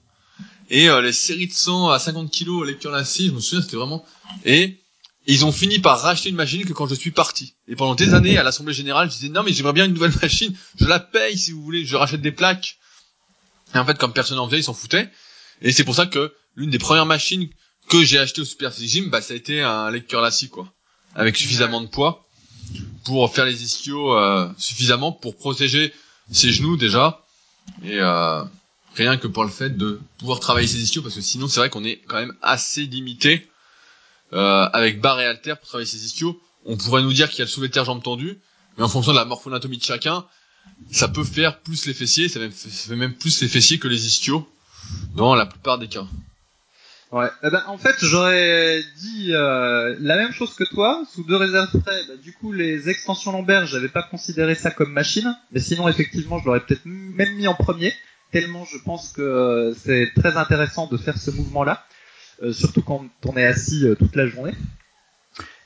Et euh, les séries de 100 à 50 kilos lecture lassée, je me souviens, c'était vraiment... Et ils ont fini par racheter une machine que quand je suis parti. Et pendant des années, à l'Assemblée Générale, je disais, non mais j'aimerais bien une nouvelle machine, je la paye si vous voulez, je rachète des plaques. Et en fait, comme personne n'en faisait, ils s'en foutaient. Et c'est pour ça que l'une des premières machines que j'ai acheté au Super Gym, bah ça a été un lecteur lassie quoi, avec suffisamment de poids pour faire les ischios euh, suffisamment pour protéger ses genoux déjà et euh, rien que pour le fait de pouvoir travailler ses ischios parce que sinon c'est vrai qu'on est quand même assez limité avec barre et halter pour travailler ses ischios. On pourrait nous dire qu'il y a le soulevé de terre jambes tendues, mais en fonction de la morphonatomie de chacun, ça peut faire plus les fessiers, ça fait même plus les fessiers que les ischios dans la plupart des cas. Ouais. Eh ben, en fait, j'aurais dit euh, la même chose que toi, sous deux réserves près. Bah, du coup, les extensions lombaires, j'avais pas considéré ça comme machine, mais sinon, effectivement, je l'aurais peut-être même mis en premier, tellement je pense que euh, c'est très intéressant de faire ce mouvement-là, euh, surtout quand on est assis toute la journée.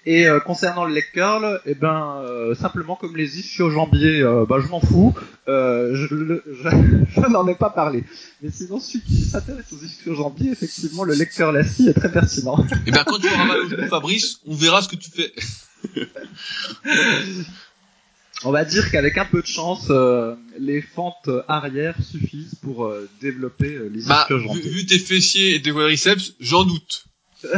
Et euh, concernant le leg curl, eh ben euh, simplement comme les ischio-jambiers, euh, bah, je m'en fous, je, je, n'en ai pas parlé. Mais sinon, celui qui s'intéresse aux ischio-jambiers, effectivement, le leg curl assis est très pertinent. Et eh ben quand tu auras mal au Fabrice, on verra ce que tu fais. on va dire qu'avec un peu de chance, les fentes arrière suffisent pour développer les bah. Vu, vu, tes fessiers et tes quadriceps, j'en doute.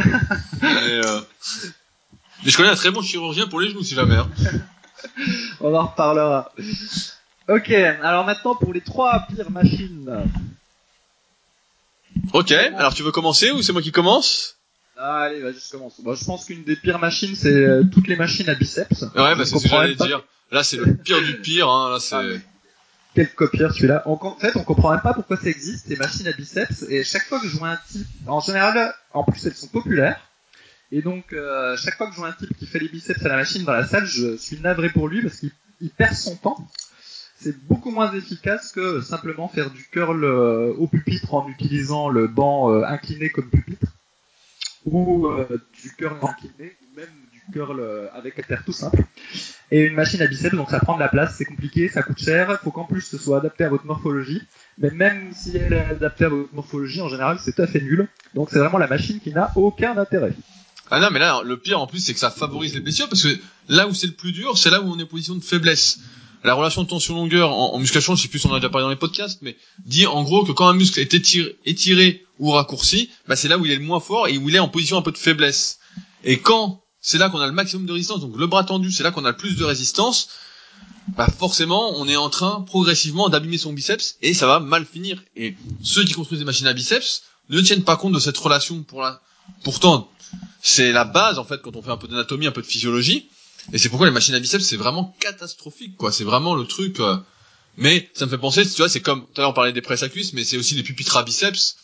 Mais je connais un très bon chirurgien pour les genoux, si jamais. Hein. On en reparlera. Ok, alors maintenant pour les trois pires machines. Ok, alors tu veux commencer ou c'est moi qui commence? Ah, Allez, vas-y, je commence. je pense qu'une des pires machines, c'est euh, toutes les machines à biceps. Ouais, bah c'est ce que j'allais dire. Là, c'est le pire du pire. Hein. Là, c'est... Ah, quel copieur celui-là. En fait, on comprend même pas pourquoi ça existe, ces machines à biceps. Et chaque fois que je vois un type, en général, en plus elles sont populaires. Et donc, euh, chaque fois que je vois un type qui fait les biceps à la machine dans la salle, je suis navré pour lui parce qu'il perd son temps. C'est beaucoup moins efficace que simplement faire du curl euh, au pupitre en utilisant le banc euh, incliné comme pupitre, ou du curl incliné, ou même du curl avec terre tout simple. Et une machine à biceps, donc ça prend de la place, c'est compliqué, ça coûte cher, faut qu'en plus ce soit adapté à votre morphologie. Mais même si elle est adaptée à votre morphologie, en général, c'est tout à fait nul. Donc c'est vraiment la machine qui n'a aucun intérêt. Ah non, mais là, le pire en plus, c'est que ça favorise les blessures parce que là où c'est le plus dur, c'est là où on est en position de faiblesse. La relation de tension-longueur en, musculation, je sais plus si on a déjà parlé dans les podcasts, mais dit en gros que quand un muscle est étiré, étiré ou raccourci, bah c'est là où il est le moins fort et où il est en position un peu de faiblesse. Et quand c'est là qu'on a le maximum de résistance, donc le bras tendu, c'est là qu'on a le plus de résistance, bah forcément, on est en train progressivement d'abîmer son biceps et ça va mal finir. Et ceux qui construisent des machines à biceps ne tiennent pas compte de cette relation pour la... Pourtant, c'est la base en fait quand on fait un peu d'anatomie, un peu de physiologie. Et c'est pourquoi les machines à biceps c'est vraiment catastrophique quoi. C'est vraiment le truc. Euh, mais ça me fait penser, tu vois, c'est comme tout à l'heure on parlait des presses à cuisses, mais c'est aussi des pupitres à biceps.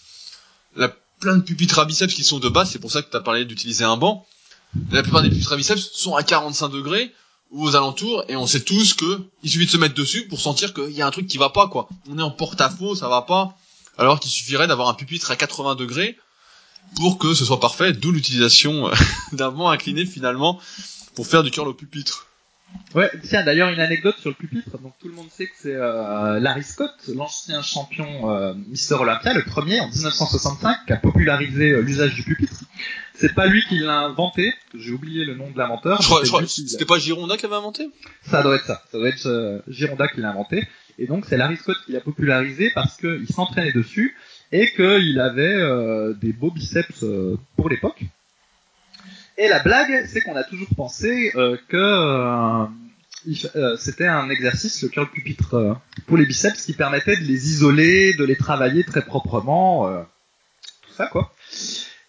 La plein de pupitres à biceps qui sont de base, c'est pour ça que tu as parlé d'utiliser un banc. La plupart des pupitres à biceps sont à 45 degrés ou aux alentours et on sait tous que il suffit de se mettre dessus pour sentir qu'il y a un truc qui va pas quoi. On est en porte-à-faux, ça va pas. Alors qu'il suffirait d'avoir un pupitre à 80 degrés pour que ce soit parfait, d'où l'utilisation d'un banc incliné finalement pour faire du curl au pupitre. Ouais, tiens, d'ailleurs une anecdote sur le pupitre. Donc tout le monde sait que c'est euh, Larry Scott, l'ancien champion euh, Mister Olympia, le premier en 1965, qui a popularisé euh, l'usage du pupitre. C'est pas lui qui l'a inventé. J'ai oublié le nom de l'inventeur. Je crois, je crois c'était pas Gironda qui avait inventé? Ça doit être ça. Ça doit être Gironda qui l'a inventé. Et donc c'est Larry Scott qui l'a popularisé parce qu'il s'entraînait dessus et qu'il avait euh, des beaux biceps euh, pour l'époque. Et la blague, c'est qu'on a toujours pensé euh, que c'était un exercice, le curl pupitre pour les biceps, qui permettait de les isoler, de les travailler très proprement, tout ça quoi.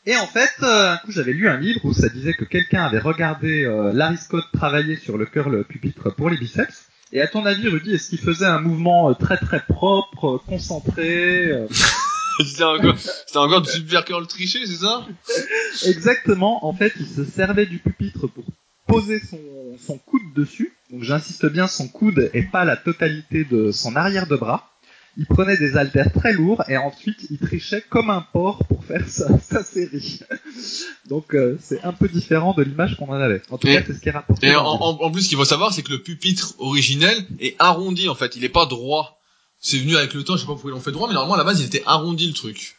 Et en fait, euh, un coup j'avais lu un livre où ça disait que quelqu'un avait regardé euh, Larry Scott travailler sur le curl pupitre pour les biceps. Et à ton avis, Rudy, est-ce qu'il faisait un mouvement euh, très très propre, euh, concentré euh, C'était encore, c'était encore du super curl triché, c'est ça? Exactement. En fait, il se servait du pupitre pour poser son, son coude dessus. Donc j'insiste bien, son coude et pas la totalité de son arrière de bras. Il prenait des haltères très lourds et ensuite il trichait comme un porc pour faire sa, sa série. Donc euh, c'est un peu différent de l'image qu'on en avait. En tout Et- cas, c'est ce qui est rapporté. Et en, en- en plus, ce qu'il faut savoir, c'est que le pupitre originel est arrondi, en fait. Il est pas droit. C'est venu avec le temps, je sais pas pourquoi ils l'ont fait droit, mais normalement, à la base, il était arrondi, le truc.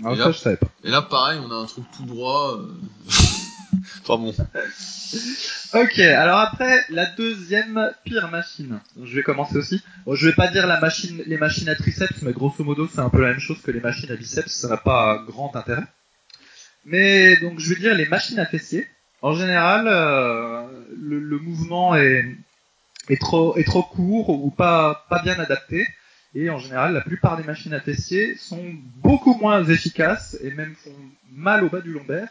Alors, et ça, là- je savais pas. Et là, pareil, on a un truc tout droit. euh. enfin bon. Ok, alors après, la deuxième pire machine. Je vais commencer aussi. Bon, je vais pas dire la machine, les machines à triceps, mais grosso modo, c'est un peu la même chose que les machines à biceps. Ça n'a pas grand intérêt. Mais donc, je vais dire les machines à fessiers. En général, euh, le, le mouvement est, est trop est trop court ou pas pas bien adapté. Et en général, la plupart des machines à fessiers sont beaucoup moins efficaces et même font mal au bas du lombaire.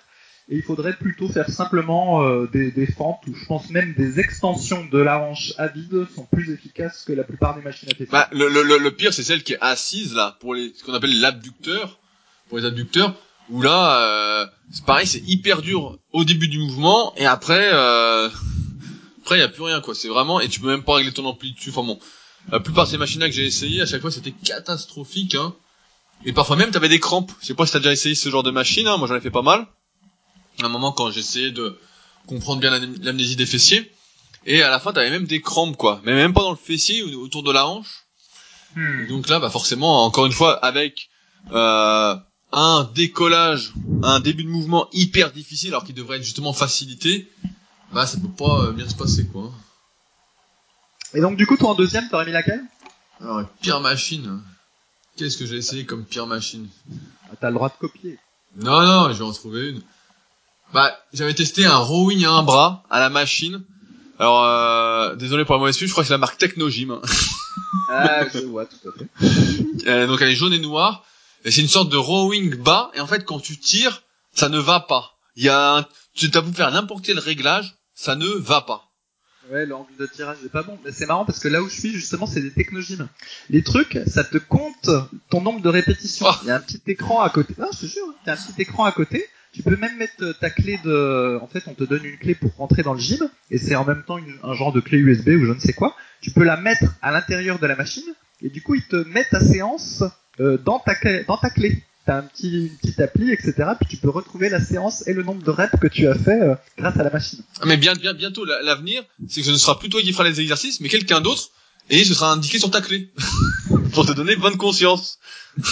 Et il faudrait plutôt faire simplement euh, des, des fentes ou je pense même des extensions de la hanche à vide sont plus efficaces que la plupart des machines à fessiers. Bah, le, le, le, le pire, c'est celle qui est assise, là, pour les, ce qu'on appelle l'abducteur. Pour les abducteurs. Où là, euh, c'est pareil, c'est hyper dur au début du mouvement, et après, euh, après, il y a plus rien, quoi. C'est vraiment, et tu peux même pas régler ton amplitude. Enfin bon. La plupart de ces machines-là que j'ai essayé, à chaque fois, c'était catastrophique, hein. Et parfois même, t'avais des crampes. Je sais pas si t'as déjà essayé ce genre de machine, hein. Moi, j'en ai fait pas mal. À un moment, quand j'essayais de comprendre bien l'am- l'amnésie des fessiers. Et à la fin, t'avais même des crampes, quoi. Mais même pas dans le fessier, ou autour de la hanche. Hmm. Et donc là, bah forcément, encore une fois, avec euh, un décollage, un début de mouvement hyper difficile, alors qu'il devrait être justement facilité, bah ça peut pas euh, bien se passer, quoi. Et donc du coup, toi en deuxième, t'aurais mis laquelle? Alors, pire machine. Qu'est-ce que j'ai essayé comme pire machine? Ah, T'as le droit de copier. Non, non, je vais en trouver une. Bah, j'avais testé un rowing à un bras à la machine. Alors, euh, désolé pour la mauvaise pub, je crois que c'est la marque Technogym. hein. Ah, je vois tout à fait. Euh, donc elle est jaune et noire. Et c'est une sorte de rowing bas. Et en fait, quand tu tires, ça ne va pas. Il y a un... Tu as pu faire n'importe quel réglage, ça ne va pas. Ouais, l'angle de tirage est pas bon. Mais c'est marrant parce que là où je suis, justement, c'est des technogymes. Les trucs, ça te compte ton nombre de répétitions. Oh. Il y a un petit écran à côté. Ah, je te jure, il y a un petit écran à côté. Tu peux même mettre ta clé de... En fait, on te donne une clé pour rentrer dans le gym. Et c'est en même temps une- un genre de clé USB ou je ne sais quoi. Tu peux la mettre à l'intérieur de la machine. Et du coup, ils te mettent ta séance euh, dans, ta clé, dans ta clé. T'as un petit, une petite appli, etc. Puis tu peux retrouver la séance et le nombre de reps que tu as fait euh, grâce à la machine. Ah, Mais bien, bien, bientôt, la- l'avenir, c'est que ce ne sera plus toi qui fera les exercices, mais quelqu'un d'autre, et ce sera indiqué sur ta clé. pour te donner bonne conscience.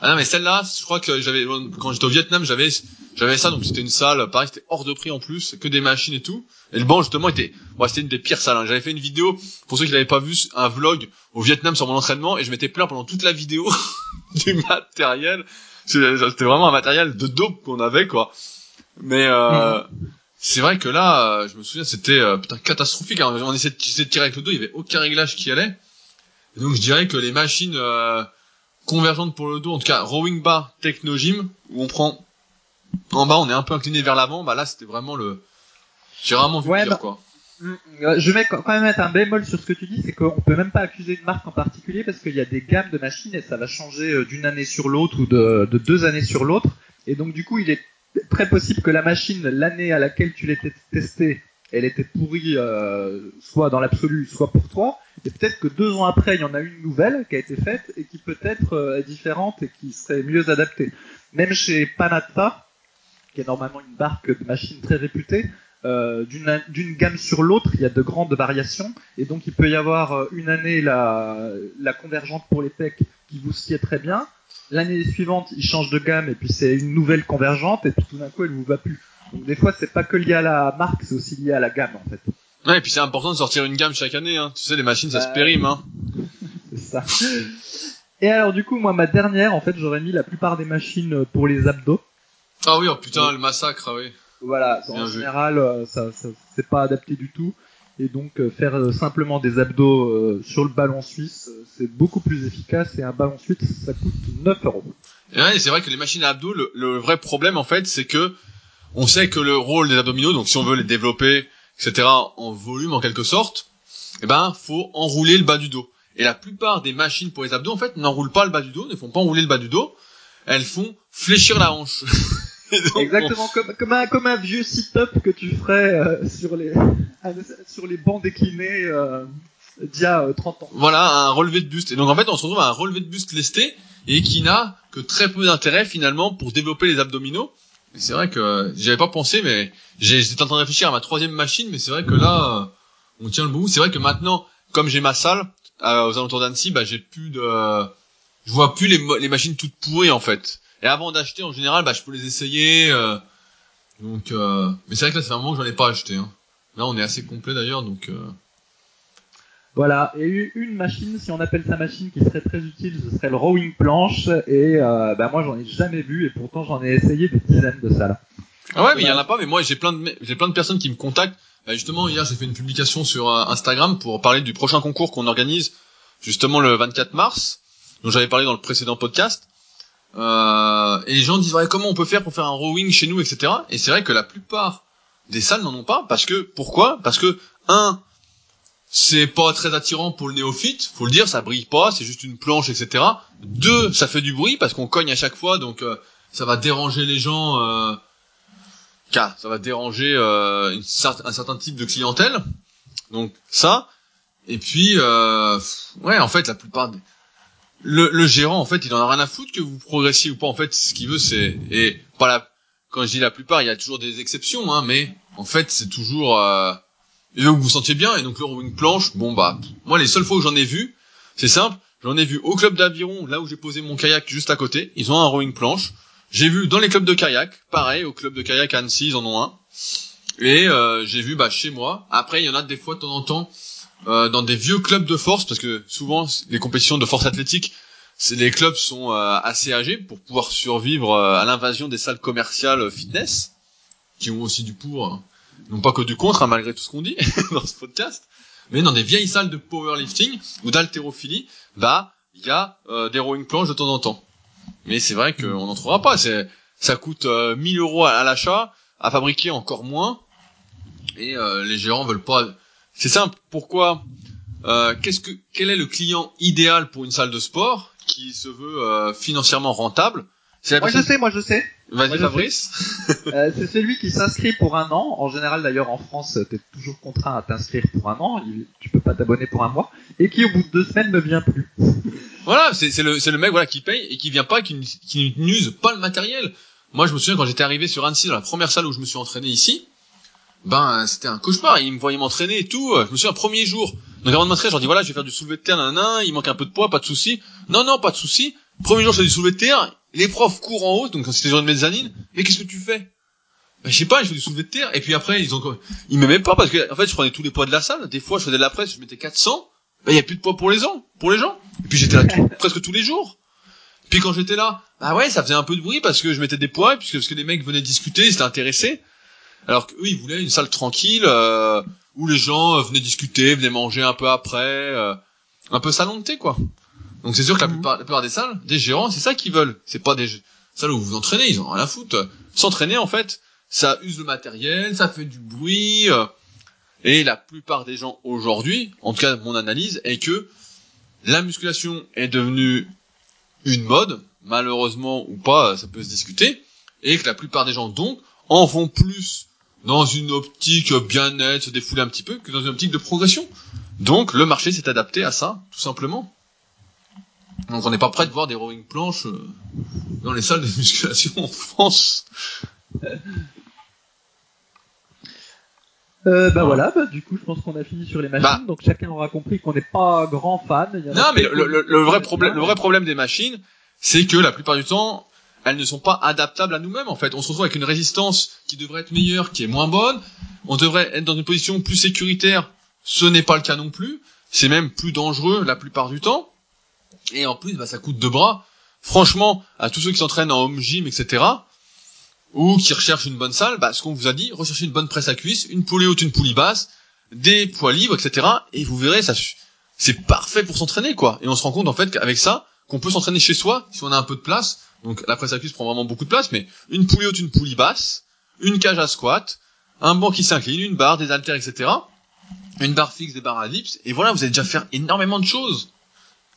Ah non, mais celle-là, je crois que j'avais, quand j'étais au Vietnam, j'avais, j'avais ça, donc c'était une salle, pareil, c'était hors de prix en plus, que des machines et tout. Et le banc, justement, était, ouais, c'était une des pires salles. hein. J'avais fait une vidéo, pour ceux qui l'avaient pas vu, un vlog au Vietnam sur mon entraînement, et je m'étais plaint pendant toute la vidéo du matériel. C'était vraiment un matériel de dope qu'on avait, quoi. Mais, euh, c'est vrai que là, euh, je me souviens, c'était, euh, putain, catastrophique. hein. On essayait de, tirer avec le dos, il y avait aucun réglage qui allait. Et donc, je dirais que les machines, euh, convergentes pour le dos, en tout cas rowing bar technogym, où on prend en bas, on est un peu incliné vers l'avant, bah là c'était vraiment le. J'ai rarement vu Ouais, pire bah- quoi. Mm, Je vais quand même mettre un bémol sur ce que tu dis, c'est qu'on peut même pas accuser une marque en particulier parce qu'il y a des gammes de machines et ça va changer euh, d'une année sur l'autre ou de, de deux années sur l'autre. Et donc du coup, il est très possible que la machine, l'année à laquelle tu l'as testée, elle était pourrie, euh, soit dans l'absolu, soit pour toi. Et peut-être que deux ans après, il y en a une nouvelle qui a été faite et qui peut-être euh, est différente et qui serait mieux adaptée. Même chez Panatta, qui est normalement une marque de machines très réputée, euh, d'une gamme sur l'autre, il y a de grandes variations, et donc il peut y avoir une année la, la convergente pour les pecs qui vous sied très bien, l'année suivante il change de gamme et puis c'est une nouvelle convergente et puis tout d'un coup elle vous va plus. Donc des fois c'est pas que lié à la marque, c'est aussi lié à la gamme en fait. Ouais, et puis c'est important de sortir une gamme chaque année, hein. Tu sais, les machines ça se Ouais. périme, hein. C'est ça. Et alors du coup moi ma dernière en fait j'aurais mis la plupart des machines pour les abdos. Ah oui, oh putain, le massacre, ah oui. Voilà, Bien en général, euh, ça, ça c'est pas adapté du tout. Et donc euh, faire euh, simplement des abdos sur le ballon suisse, c'est beaucoup plus efficace et un ballon suisse, ça coûte 9 euros. Et ouais, c'est vrai que les machines à abdos, le, le vrai problème en fait, c'est que on sait que le rôle des abdominaux, donc si on veut les développer, etc., en volume en quelque sorte, eh ben faut enrouler le bas du dos. Et la plupart des machines pour les abdos, en fait, n'enroulent pas le bas du dos, ne font pas enrouler le bas du dos, elles font fléchir la hanche. Donc, Exactement comme, comme, un, comme un vieux sit-up que tu ferais euh, sur, les, sur les bancs déclinés euh, d'il y a euh, 30 ans. Voilà, un relevé de buste. Et donc en fait, on se retrouve à un relevé de buste lesté et qui n'a que très peu d'intérêt finalement pour développer les abdominaux. C'est vrai que j'y avais pas pensé, mais j'étais en train de réfléchir à ma troisième machine, mais c'est vrai que là, euh, on tient le bout. C'est vrai que maintenant, comme j'ai ma salle euh, aux alentours d'Annecy, bah j'ai plus de, je vois plus les machines toutes pourries en fait. Et avant d'acheter, en général, bah je peux les essayer. euh, donc, euh, mais c'est vrai que là, c'est un moment que j'en ai pas acheté. Hein. Là, on est assez complet d'ailleurs, donc. Voilà, et une machine, si on appelle ça machine, qui serait très utile, ce serait le rowing planche. Et euh, bah, moi, j'en ai jamais vu, et pourtant j'en ai essayé des dizaines de salles. Ah ouais, mais il y en a pas. Mais moi, j'ai plein de me- j'ai plein de personnes qui me contactent. Bah, justement, hier, j'ai fait une publication sur euh, Instagram pour parler du prochain concours qu'on organise justement le 24 mars, dont j'avais parlé dans le précédent podcast. Euh, et les gens disent ouais, comment on peut faire pour faire un rowing chez nous, etc. Et c'est vrai que la plupart des salles n'en ont pas parce que pourquoi? Parce que un, c'est pas très attirant pour le néophyte, faut le dire, ça brille pas, c'est juste une planche, etc. Deux, ça fait du bruit parce qu'on cogne à chaque fois, donc euh, ça va déranger les gens. Euh, ça va déranger euh, un certain type de clientèle. Donc ça. Et puis, euh, ouais, en fait, la plupart des... Le, le gérant, en fait, il en a rien à foutre que vous progressiez ou pas. En fait, ce qu'il veut, c'est... Et pas la... Quand je dis la plupart, il y a toujours des exceptions, hein, mais en fait, c'est toujours... Veut que vous vous sentiez bien, et donc le rowing planche, bon bah... Moi, les seules fois où j'en ai vu, c'est simple, j'en ai vu au club d'aviron, là où j'ai posé mon kayak juste à côté, ils ont un rowing planche. J'ai vu dans les clubs de kayak, pareil, au club de kayak à Annecy, ils en ont un. Et euh, j'ai vu bah, chez moi. Après, il y en a des fois de temps en temps euh, dans des vieux clubs de force, parce que souvent les compétitions de force athlétique, les clubs sont euh, assez âgés pour pouvoir survivre euh, à l'invasion des salles commerciales euh, fitness, qui ont aussi du pour, euh, non pas que du contre, hein, malgré tout ce qu'on dit dans ce podcast. Mais dans des vieilles salles de powerlifting ou d'haltérophilie, bah il y a euh, des rowing planches de temps en temps. Mais c'est vrai qu'on n'en trouvera pas. C'est, ça coûte euh, 1000 euros à, à l'achat, à fabriquer encore moins. Et euh, les gérants veulent pas. C'est simple. Pourquoi euh, Qu'est-ce que quel est le client idéal pour une salle de sport qui se veut euh, financièrement rentable? C'est Moi je sais, moi je sais. Vas-y Fabrice. Euh, c'est celui qui s'inscrit pour un an. En général, d'ailleurs, en France, t'es toujours contraint à t'inscrire pour un an. Il- Tu peux pas t'abonner pour un mois. Et qui, au bout de deux semaines, ne vient plus. Voilà, c'est le le mec voilà qui paye et qui vient pas, qui, n'use pas le matériel. Moi, je me souviens quand j'étais arrivé sur Annecy dans la première salle où je me suis entraîné ici, ben c'était un cauchemar. Il me voyait m'entraîner et tout. Je me souviens premier jour. Donc avant de m'entraîner, je leur dis voilà, je vais faire du soulevé de terre, nan, il manque un peu de poids, pas de souci. Non non, pas de souci. Premier jour, je fais du soulevé de terre. Les profs courent en haut, donc c'était jour de mezzanine. Mais qu'est-ce que tu fais? Ben, je sais pas, je fais du soulevé de terre, et puis après, ils ont, ils m'aimaient pas parce que, en fait, je prenais tous les poids de la salle. Des fois, je faisais de la presse, je mettais 400. Ben, il y a plus de poids pour les gens, pour les gens. Et puis j'étais là tout- presque tous les jours. Puis quand j'étais là, bah ouais, ça faisait un peu de bruit parce que je mettais des poids, puisque parce que les mecs venaient discuter, ils étaient intéressés. Alors qu'eux, ils voulaient une salle tranquille euh, où les gens euh, venaient discuter, venaient manger un peu après, euh, un peu salon de thé quoi. Donc c'est sûr que la Mhm. plupart, la plupart des salles, des gérants, c'est ça qu'ils veulent. C'est pas des salles où vous vous entraînez, ils ont rien à foutre. S'entraîner en fait, ça use le matériel, ça fait du bruit. euh, et la plupart des gens aujourd'hui, en tout cas mon analyse, est que la musculation est devenue une mode, malheureusement ou pas, ça peut se discuter, et que la plupart des gens donc en vont plus dans une optique bien-être, se défouler un petit peu, que dans une optique de progression. Donc le marché s'est adapté à ça, tout simplement. Donc on n'est pas prêt de voir des rowing planches euh, dans les salles de musculation en France. Euh, bah voilà, bah, du coup, je pense qu'on a fini sur les machines. Bah. Donc chacun aura compris qu'on n'est pas grand fan. Il y Non, mais le, le- le vrai problème, le vrai problème des machines, c'est que la plupart du temps, elles ne sont pas adaptables à nous-mêmes. En fait, on se retrouve avec une résistance qui devrait être meilleure, qui est moins bonne. On devrait être dans une position plus sécuritaire. Ce n'est pas le cas non plus. C'est même plus dangereux la plupart du temps. Et en plus, bah, ça coûte deux bras. Franchement, à tous ceux qui s'entraînent en home gym, etc., ou qui recherchent une bonne salle, bah, ce qu'on vous a dit, recherchez une bonne presse à cuisse, une poulie haute, une poulie basse, des poids libres, etc. Et vous verrez, ça, c'est parfait pour s'entraîner, quoi. Et on se rend compte, en fait, qu'avec ça, qu'on peut s'entraîner chez soi, si on a un peu de place. Donc, la presse à cuisse prend vraiment beaucoup de place, mais une poulie haute, une poulie basse, une cage à squat, un banc qui s'incline, une barre, des haltères, etc. Une barre fixe, des barres à dips. Et voilà, vous allez déjà faire énormément de choses.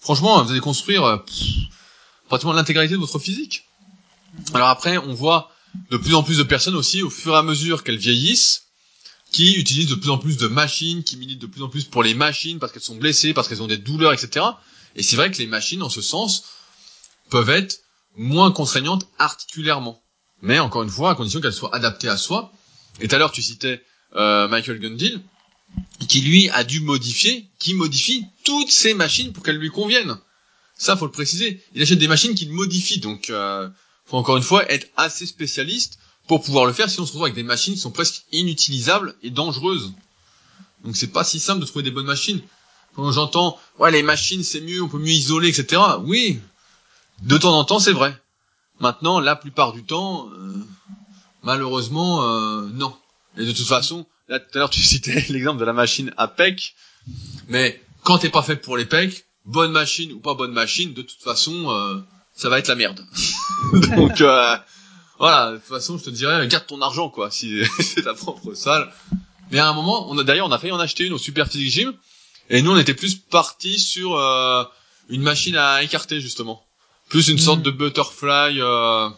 Franchement, vous allez construire euh, pratiquement l'intégralité de votre physique. Alors après, on voit de plus en plus de personnes aussi, au fur et à mesure qu'elles vieillissent, qui utilisent de plus en plus de machines, qui militent de plus en plus pour les machines parce qu'elles sont blessées, parce qu'elles ont des douleurs, etc. Et c'est vrai que les machines, en ce sens, peuvent être moins contraignantes articulairement. Mais encore une fois, à condition qu'elles soient adaptées à soi. Et tout à l'heure, tu citais euh, Michael Gundil, qui lui a dû modifier, qui modifie toutes ces machines pour qu'elles lui conviennent. Ça, faut le préciser. Il achète des machines qu'il modifie, donc euh, faut encore une fois être assez spécialiste pour pouvoir le faire, sinon on se retrouve avec des machines qui sont presque inutilisables et dangereuses. Donc c'est pas si simple de trouver des bonnes machines. Quand j'entends, ouais, les machines c'est mieux, on peut mieux isoler, etc. Oui, de temps en temps c'est vrai. Maintenant, la plupart du temps, euh, malheureusement, euh, non. Et de toute façon, là tout à l'heure tu citais l'exemple de la machine APEC, mais quand t'es pas fait pour les pecs, bonne machine ou pas bonne machine, de toute façon, euh, ça va être la merde. Donc euh, voilà, de toute façon, je te dirais, garde ton argent quoi, si c'est ta propre salle. Mais à un moment, on a d'ailleurs, on a failli en acheter une au Super Physique Gym, et nous on était plus parti sur euh, une machine à écarter justement, plus une sorte de butterfly euh,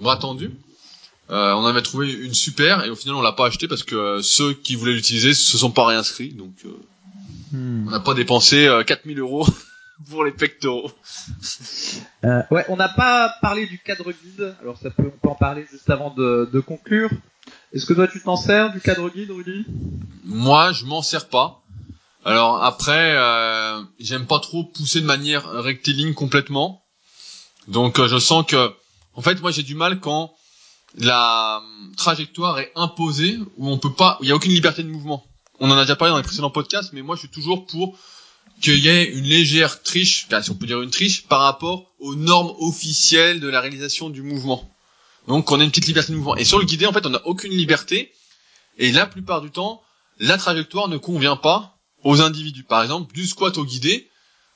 bras tendu. Euh, on avait trouvé une super et au final on l'a pas acheté parce que ceux qui voulaient l'utiliser se sont pas réinscrits donc Hmm. on n'a pas dépensé 4000 euros pour les pectoraux. Euh, ouais, on n'a pas parlé du cadre guide. Alors ça peut, on peut en parler juste avant de, de conclure. Est-ce que toi tu t'en sers du cadre guide, Rudy? Moi, je m'en sers pas. Alors après, euh, j'aime pas trop pousser de manière rectiligne complètement. Donc euh, je sens que, en fait, moi j'ai du mal quand la euh, trajectoire est imposée où on peut pas, il y a aucune liberté de mouvement. On en a déjà parlé dans les précédents podcasts, mais moi je suis toujours pour qu'il y ait une légère triche, si on peut dire une triche, par rapport aux normes officielles de la réalisation du mouvement. Donc qu'on ait une petite liberté de mouvement. Et sur le guidé, en fait, on n'a aucune liberté. Et la plupart du temps, la trajectoire ne convient pas aux individus. Par exemple, du squat au guidé,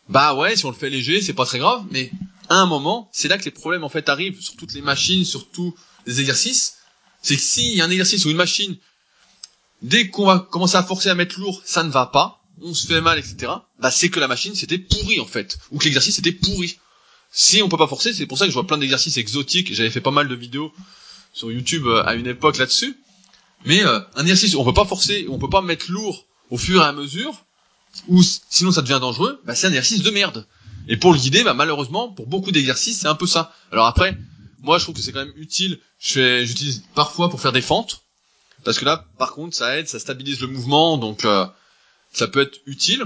bah ouais, si on le fait léger, c'est pas très grave, mais à un moment, c'est là que les problèmes en fait arrivent sur toutes les machines, sur tous les exercices. C'est que s'il y a un exercice ou une machine, dès qu'on va commencer à forcer à mettre lourd, ça ne va pas, on se fait mal, etc. Bah c'est que la machine c'était pourri en fait, ou que l'exercice était pourri. Si on peut pas forcer, c'est pour ça que je vois plein d'exercices exotiques. J'avais fait pas mal de vidéos sur YouTube euh, à une époque là-dessus. Mais euh, un exercice, où on peut pas forcer, on peut pas mettre lourd au fur et à mesure, ou sinon ça devient dangereux. Bah c'est un exercice de merde. Et pour le guider, bah malheureusement, pour beaucoup d'exercices, c'est un peu ça. Alors après, moi je trouve que c'est quand même utile. Je j'utilise parfois pour faire des fentes, parce que là, par contre, ça aide, ça stabilise le mouvement, donc euh, ça peut être utile.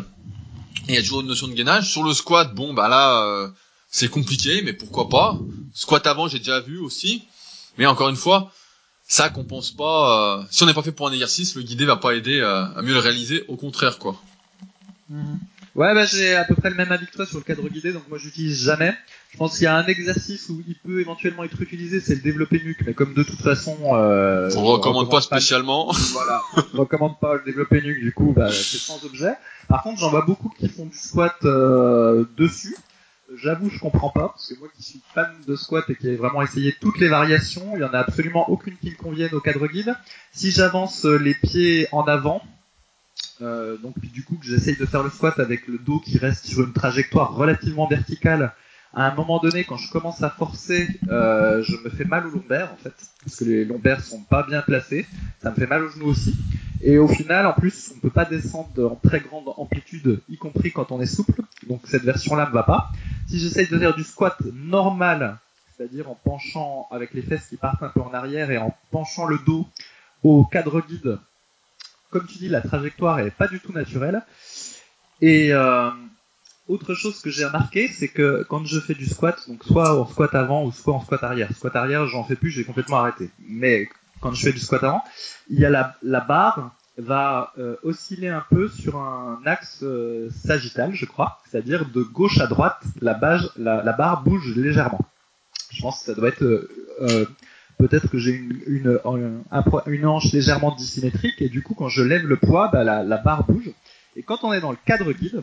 Et il y a toujours une notion de gainage. Sur le squat, bon bah là, euh, c'est compliqué, mais pourquoi pas. Squat avant, j'ai déjà vu aussi. Mais encore une fois, ça compense pas. euh, si on n'est pas fait pour un exercice, le guidé va pas aider euh, à mieux le réaliser. Au contraire, quoi. Ouais, bah j'ai à peu près le même avis que toi sur le cadre guidé, donc moi j'utilise jamais. Je pense qu'il y a un exercice où il peut éventuellement être utilisé, c'est le développé nuque, mais comme de toute façon, euh, On recommande pas spécialement. Voilà, je recommande pas le développé nuque, du coup, bah, c'est sans objet. Par contre, j'en vois beaucoup qui font du squat euh, dessus. J'avoue, je comprends pas, parce que moi qui suis fan de squat et qui ai vraiment essayé toutes les variations, il y en a absolument aucune qui me convienne au cadre guide. Si j'avance euh, les pieds en avant, euh, donc du coup que j'essaye de faire le squat avec le dos qui reste sur une trajectoire relativement verticale, à un moment donné, quand je commence à forcer, euh, je me fais mal aux lombaires en fait, parce que les lombaires sont pas bien placés. Ça me fait mal aux genoux aussi. Et au final, en plus, on peut pas descendre en très grande amplitude, y compris quand on est souple. Donc cette version-là ne va pas. Si j'essaye de faire du squat normal, c'est-à-dire en penchant avec les fesses qui partent un peu en arrière et en penchant le dos au cadre guide, comme tu dis, la trajectoire est pas du tout naturelle. Et euh, autre chose que j'ai remarqué, c'est que quand je fais du squat, donc soit en squat avant ou soit en squat arrière. Squat arrière, j'en fais plus, j'ai complètement arrêté. Mais quand je fais du squat avant, il y a la, barre va euh, osciller un peu sur un axe euh, sagittal, je crois, c'est-à-dire de gauche à droite, la, barre bouge légèrement. Je pense que ça doit être euh, peut-être que j'ai une, une, une, hanche légèrement dissymétrique et du coup quand je lève le poids, bah, la, la barre bouge. Et quand on est dans le cadre guide,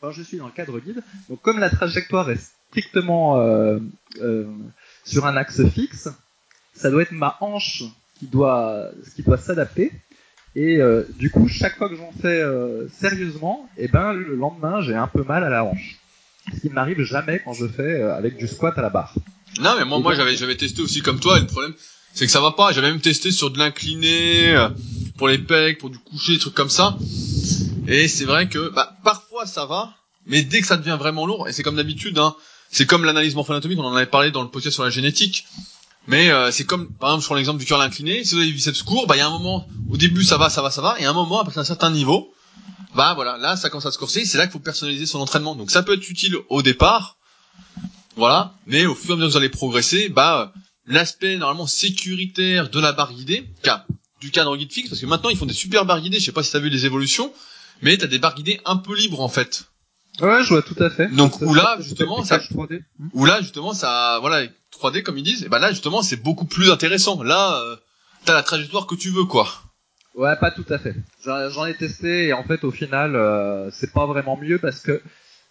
quand je suis dans le cadre guide, donc comme la trajectoire est strictement euh, euh, sur un axe fixe, ça doit être ma hanche qui doit, qui doit s'adapter. Et euh, du coup, chaque fois que j'en fais sérieusement, et eh ben le lendemain, j'ai un peu mal à la hanche. Ce qui ne m'arrive jamais quand je fais avec du squat à la barre. Non, mais moi, moi, j'avais, j'avais testé aussi comme toi. Et le problème, c'est que ça va pas. J'avais même testé sur de l'incliné, pour les pecs, pour du coucher, des trucs comme ça. Et c'est vrai que, bah, parfois ça va, mais dès que ça devient vraiment lourd, et c'est comme d'habitude, hein, c'est comme l'analyse morpho-anatomique, on en avait parlé dans le podcast sur la génétique. Mais euh, c'est comme, par exemple, je prends l'exemple du curl incliné. Si vous avez des biceps courts, bah il y a un moment, au début ça va, ça va, ça va, et un moment, après un certain niveau, bah voilà, là ça commence à se corser. C'est là qu'il faut personnaliser son entraînement. Donc ça peut être utile au départ, voilà. Mais au fur et à mesure que vous allez progresser, bah l'aspect normalement sécuritaire de la barre guidée, du cadre guide fixe, parce que maintenant ils font des super barres guidées. Je sais pas si t'as vu les évolutions, mais t'as des barres guidées un peu libres en fait. Ouais, je vois tout à fait. Donc où là justement ça, où là justement ça, voilà, 3D comme ils disent, et ben là justement c'est beaucoup plus intéressant. Là, euh, t'as la trajectoire que tu veux quoi. Ouais, pas tout à fait. J'en ai testé et en fait au final euh, c'est pas vraiment mieux parce que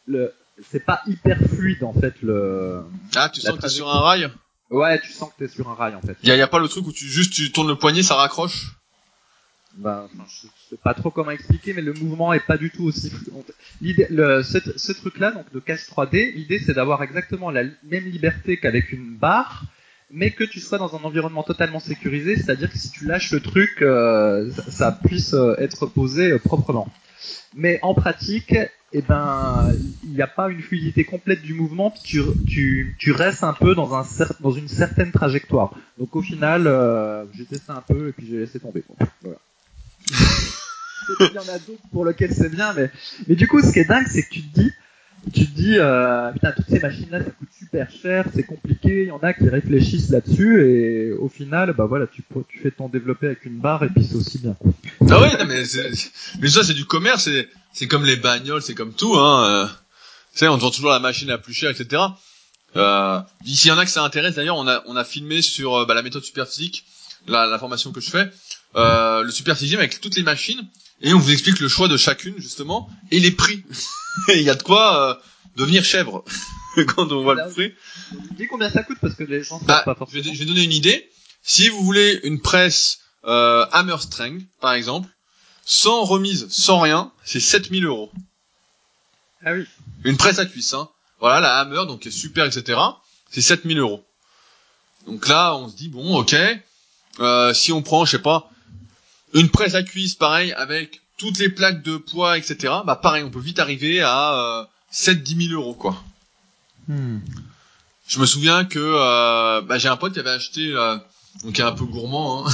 le c'est pas hyper fluide en fait le. Ah, tu sens que t'es sur un rail? Ouais, tu sens que t'es sur un rail en fait. Y a, y a pas le truc où tu juste tu tournes le poignet, ça raccroche? Ben, je sais pas trop comment expliquer, mais le mouvement est pas du tout aussi. L'idée, le, ce, truc-là, donc de cache 3D, l'idée c'est d'avoir exactement la même liberté qu'avec une barre, mais que tu sois dans un environnement totalement sécurisé, c'est-à-dire que si tu lâches le truc, euh, ça, puisse euh, être posé euh, proprement. Mais en pratique, eh ben, il n'y a pas une fluidité complète du mouvement, tu, restes un peu dans, un dans une certaine trajectoire. Donc au final, j'ai testé un peu et puis j'ai laissé tomber. Il y en a d'autres pour lesquels c'est bien, mais, mais du coup, ce qui est dingue, c'est que tu te dis, tu te dis, euh, putain, toutes ces machines-là, ça coûte super cher, c'est compliqué, il y en a qui réfléchissent là-dessus, et au final, bah voilà, tu, fais ton développé avec une barre, et puis c'est aussi bien. Ah oui, non, mais, mais ça, c'est du commerce, c'est, comme les bagnoles, c'est comme tout, hein. Euh, tu sais, on vend toujours la machine la plus chère, etc. Euh, s'il y en a que ça intéresse, d'ailleurs, on a, on a filmé sur euh, bah, la méthode superphysique, la, la formation que je fais, euh, le Super sixième avec toutes les machines et on vous explique le choix de chacune justement et les prix. Il y a de quoi euh, devenir chèvre quand on voit le prix. Dis combien ça coûte parce que les gens bah, pas forcément. Je vais, donner une idée. Si vous voulez une presse euh, Hammer Strength par exemple, sans remise, sans rien, c'est 7000 euros. Ah oui. Une presse à cuisse, hein. Voilà, la Hammer, donc est super, etc. C'est 7000 euros. Donc là, on se dit, bon, ok, euh, si on prend, je sais pas, une presse à cuisse, pareil, avec toutes les plaques de poids, etc. Bah pareil, on peut vite arriver à euh, 7-10 000 euros, quoi. Hmm. Je me souviens que euh, bah, j'ai un pote qui avait acheté, euh, donc qui est un peu gourmand, hein,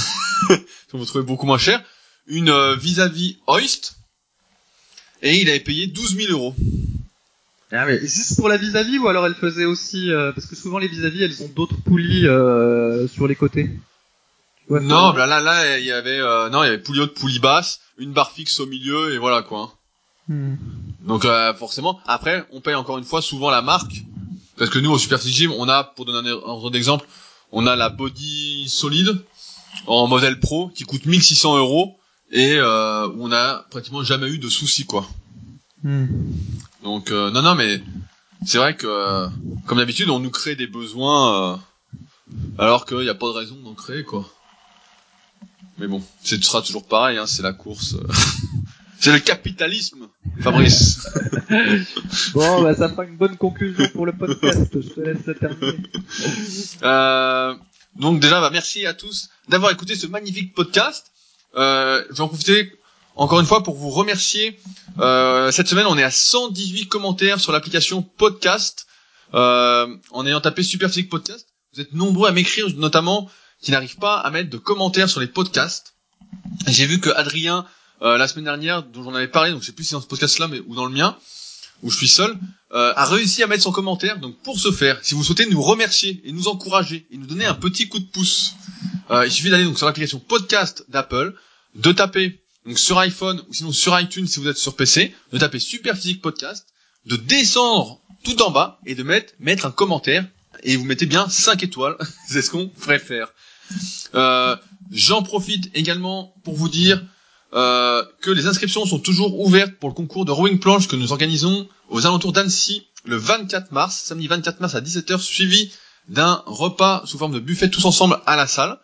on vous trouvez beaucoup moins cher, une euh, vis-à-vis Hoist, et il avait payé 12 000 euros. Ah mais juste pour la vis-à-vis ou alors elle faisait aussi parce que souvent les vis-à-vis elles ont d'autres poulies sur les côtés? Non, bah là, là, il y avait, euh, non, il y avait poulie haute, poulie basse, une barre fixe au milieu et voilà quoi. Hmm. Donc euh, forcément, après, on paye encore une fois souvent la marque, parce que nous au Super Gym, on a, pour donner un ordre d'exemple, on a la body solide en modèle pro qui coûte 1600 euros et euh, on a pratiquement jamais eu de soucis quoi. Hmm. Donc euh, non non mais c'est vrai que comme d'habitude on nous crée des besoins alors qu'il n'y a pas de raison d'en créer quoi. Mais bon, ce sera toujours pareil, hein, c'est la course. c'est le capitalisme, Fabrice. bon, bah, ça fera une bonne conclusion pour le podcast. Je te laisse terminer. Euh, donc déjà, bah, merci à tous d'avoir écouté ce magnifique podcast. Euh, je vais en profiter encore une fois pour vous remercier. Euh, cette semaine, on est à 118 commentaires sur l'application podcast. Euh, en ayant tapé Superphysique Podcast, vous êtes nombreux à m'écrire, notamment qui n'arrivent pas à mettre de commentaires sur les podcasts. J'ai vu que Adrien, euh, la semaine dernière, dont j'en avais parlé, donc je sais plus si dans ce podcast-là, mais ou dans le mien, où je suis seul, euh, a réussi à mettre son commentaire. Donc pour ce faire, si vous souhaitez nous remercier et nous encourager et nous donner un petit coup de pouce, euh, il suffit d'aller donc sur l'application podcast d'Apple, de taper donc sur iPhone ou sinon sur iTunes si vous êtes sur PC, de taper Super Physique Podcast, de descendre tout en bas et de mettre mettre un commentaire et vous mettez bien 5 étoiles. C'est ce qu'on préfère. Euh, J'en profite également pour vous dire euh, que les inscriptions sont toujours ouvertes pour le concours de rowing planche que nous organisons aux alentours d'Annecy le 24 mars, samedi 24 mars à 17h, suivi d'un repas sous forme de buffet tous ensemble à la salle.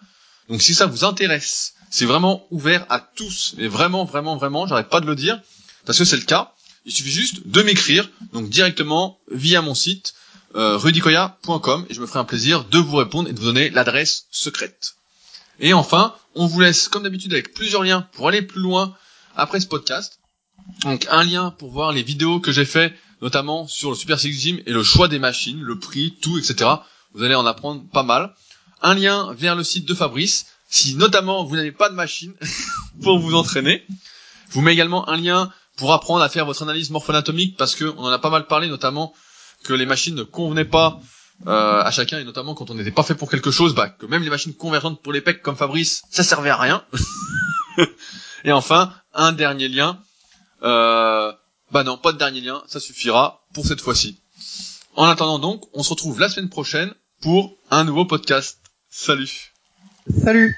Donc si ça vous intéresse, c'est vraiment ouvert à tous, et vraiment, vraiment, vraiment, j'arrête pas de le dire, parce que c'est le cas. Il suffit juste de m'écrire, donc directement via mon site euh, rudicoya.com, et je me ferai un plaisir de vous répondre et de vous donner l'adresse secrète. Et enfin, on vous laisse comme d'habitude avec plusieurs liens pour aller plus loin après ce podcast. Donc un lien pour voir les vidéos que j'ai fait, notamment sur le Super Six Gym et le choix des machines, le prix, tout, etc. Vous allez en apprendre pas mal. Un lien vers le site de Fabrice, si notamment vous n'avez pas de machine pour vous entraîner. Je vous mets également un lien pour apprendre à faire votre analyse morpho-anatomique parce que on en a pas mal parlé, notamment que les machines ne convenaient pas euh, à chacun et notamment quand on n'était pas fait pour quelque chose, bah, que même les machines convergentes pour les pecs comme Fabrice, ça servait à rien. et enfin, un dernier lien. Euh, bah non, pas de dernier lien, ça suffira pour cette fois-ci. En attendant donc, on se retrouve la semaine prochaine pour un nouveau podcast. Salut Salut